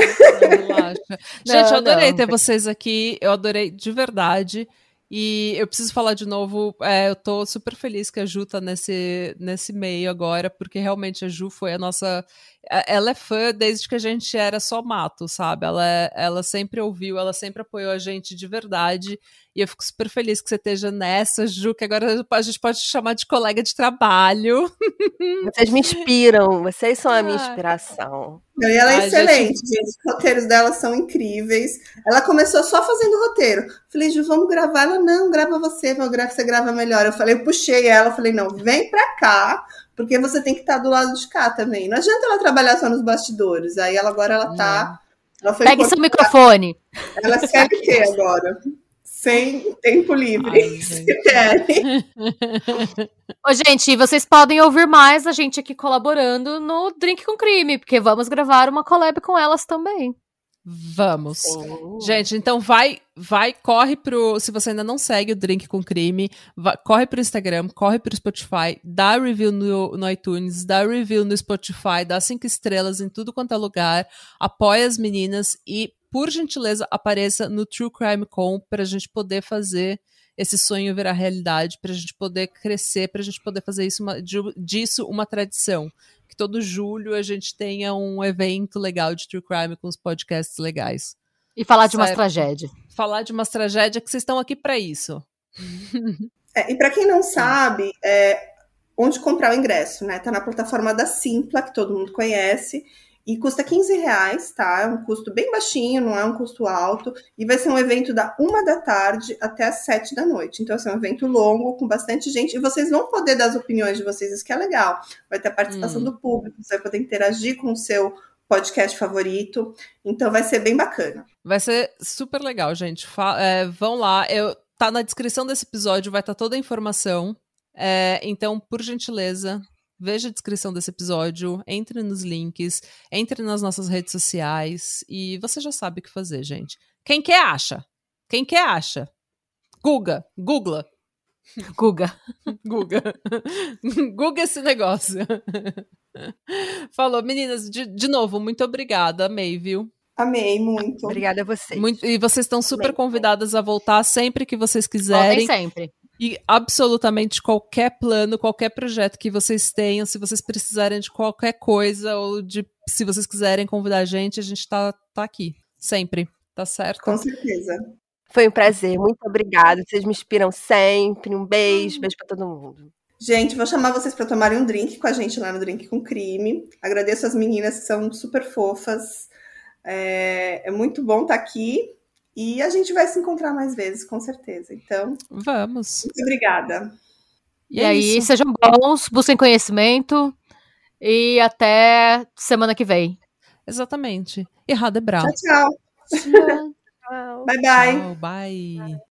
Não, Gente, eu adorei não. ter vocês aqui, eu adorei de verdade. E eu preciso falar de novo, é, eu tô super feliz que a Ju tá nesse, nesse meio agora, porque realmente a Ju foi a nossa. Ela é fã desde que a gente era só mato, sabe? Ela, ela sempre ouviu, ela sempre apoiou a gente de verdade. E eu fico super feliz que você esteja nessa, Ju, que agora a gente pode te chamar de colega de trabalho. Vocês me inspiram, vocês são a minha inspiração. E ela é Ai, excelente, gente... gente. Os roteiros dela são incríveis. Ela começou só fazendo roteiro. Falei, Ju, vamos gravar. Ela, não, grava você, você grava melhor. Eu falei, eu puxei ela, falei, não, vem pra cá, porque você tem que estar do lado de cá também. Não adianta ela trabalhar só nos bastidores. Aí ela agora ela tá. Ela Pegue seu microfone. Ela serve o quê agora? sem tempo livre, Ai, se querem. Ô, gente, vocês podem ouvir mais a gente aqui colaborando no Drink com Crime, porque vamos gravar uma collab com elas também. Vamos. Oh. Gente, então vai, vai, corre pro. Se você ainda não segue o Drink com Crime, vai, corre pro Instagram, corre pro Spotify, dá review no, no iTunes, dá review no Spotify, dá cinco estrelas em tudo quanto é lugar, apoia as meninas e por gentileza, apareça no True Crime Com para a gente poder fazer esse sonho virar realidade, para a gente poder crescer, para a gente poder fazer isso uma, disso uma tradição. Que todo julho a gente tenha um evento legal de True Crime com os podcasts legais. E falar de umas tragédias. Falar de umas tragédias que vocês estão aqui para isso. É, e para quem não sabe, é, onde comprar o ingresso, né? Tá na plataforma da Simpla, que todo mundo conhece. E custa 15 reais, tá? É um custo bem baixinho, não é um custo alto. E vai ser um evento da uma da tarde até as sete da noite. Então, assim, é um evento longo, com bastante gente. E vocês vão poder dar as opiniões de vocês, isso que é legal. Vai ter a participação hum. do público, você vai poder interagir com o seu podcast favorito. Então, vai ser bem bacana. Vai ser super legal, gente. Fa é, vão lá. Eu, tá na descrição desse episódio, vai estar tá toda a informação. É, então, por gentileza, veja a descrição desse episódio, entre nos links, entre nas nossas redes sociais e você já sabe o que fazer, gente. Quem quer acha? Quem quer acha? Guga, Googla. Guga. Guga. Guga esse negócio. Falou, meninas, de, de novo, muito obrigada, amei, viu? Amei muito. Obrigada a vocês. Muito, e vocês estão super Amei. convidadas a voltar sempre que vocês quiserem. Voltem sempre. E absolutamente qualquer plano, qualquer projeto que vocês tenham, se vocês precisarem de qualquer coisa ou de se vocês quiserem convidar a gente, a gente tá, tá aqui. Sempre. Tá certo? Com certeza. Foi um prazer. Muito obrigada. Vocês me inspiram sempre. Um beijo. Beijo para todo mundo. Gente, vou chamar vocês para tomarem um drink com a gente lá no Drink com Crime. Agradeço as meninas que são super fofas. É, é muito bom estar tá aqui. E a gente vai se encontrar mais vezes, com certeza. Então. Vamos. Muito obrigada. E, é aí, isso. sejam bons, busquem conhecimento. E até semana que vem. Exatamente. Errado é bravo. Tchau, tchau. tchau. tchau. Bye, bye. Tchau, bye.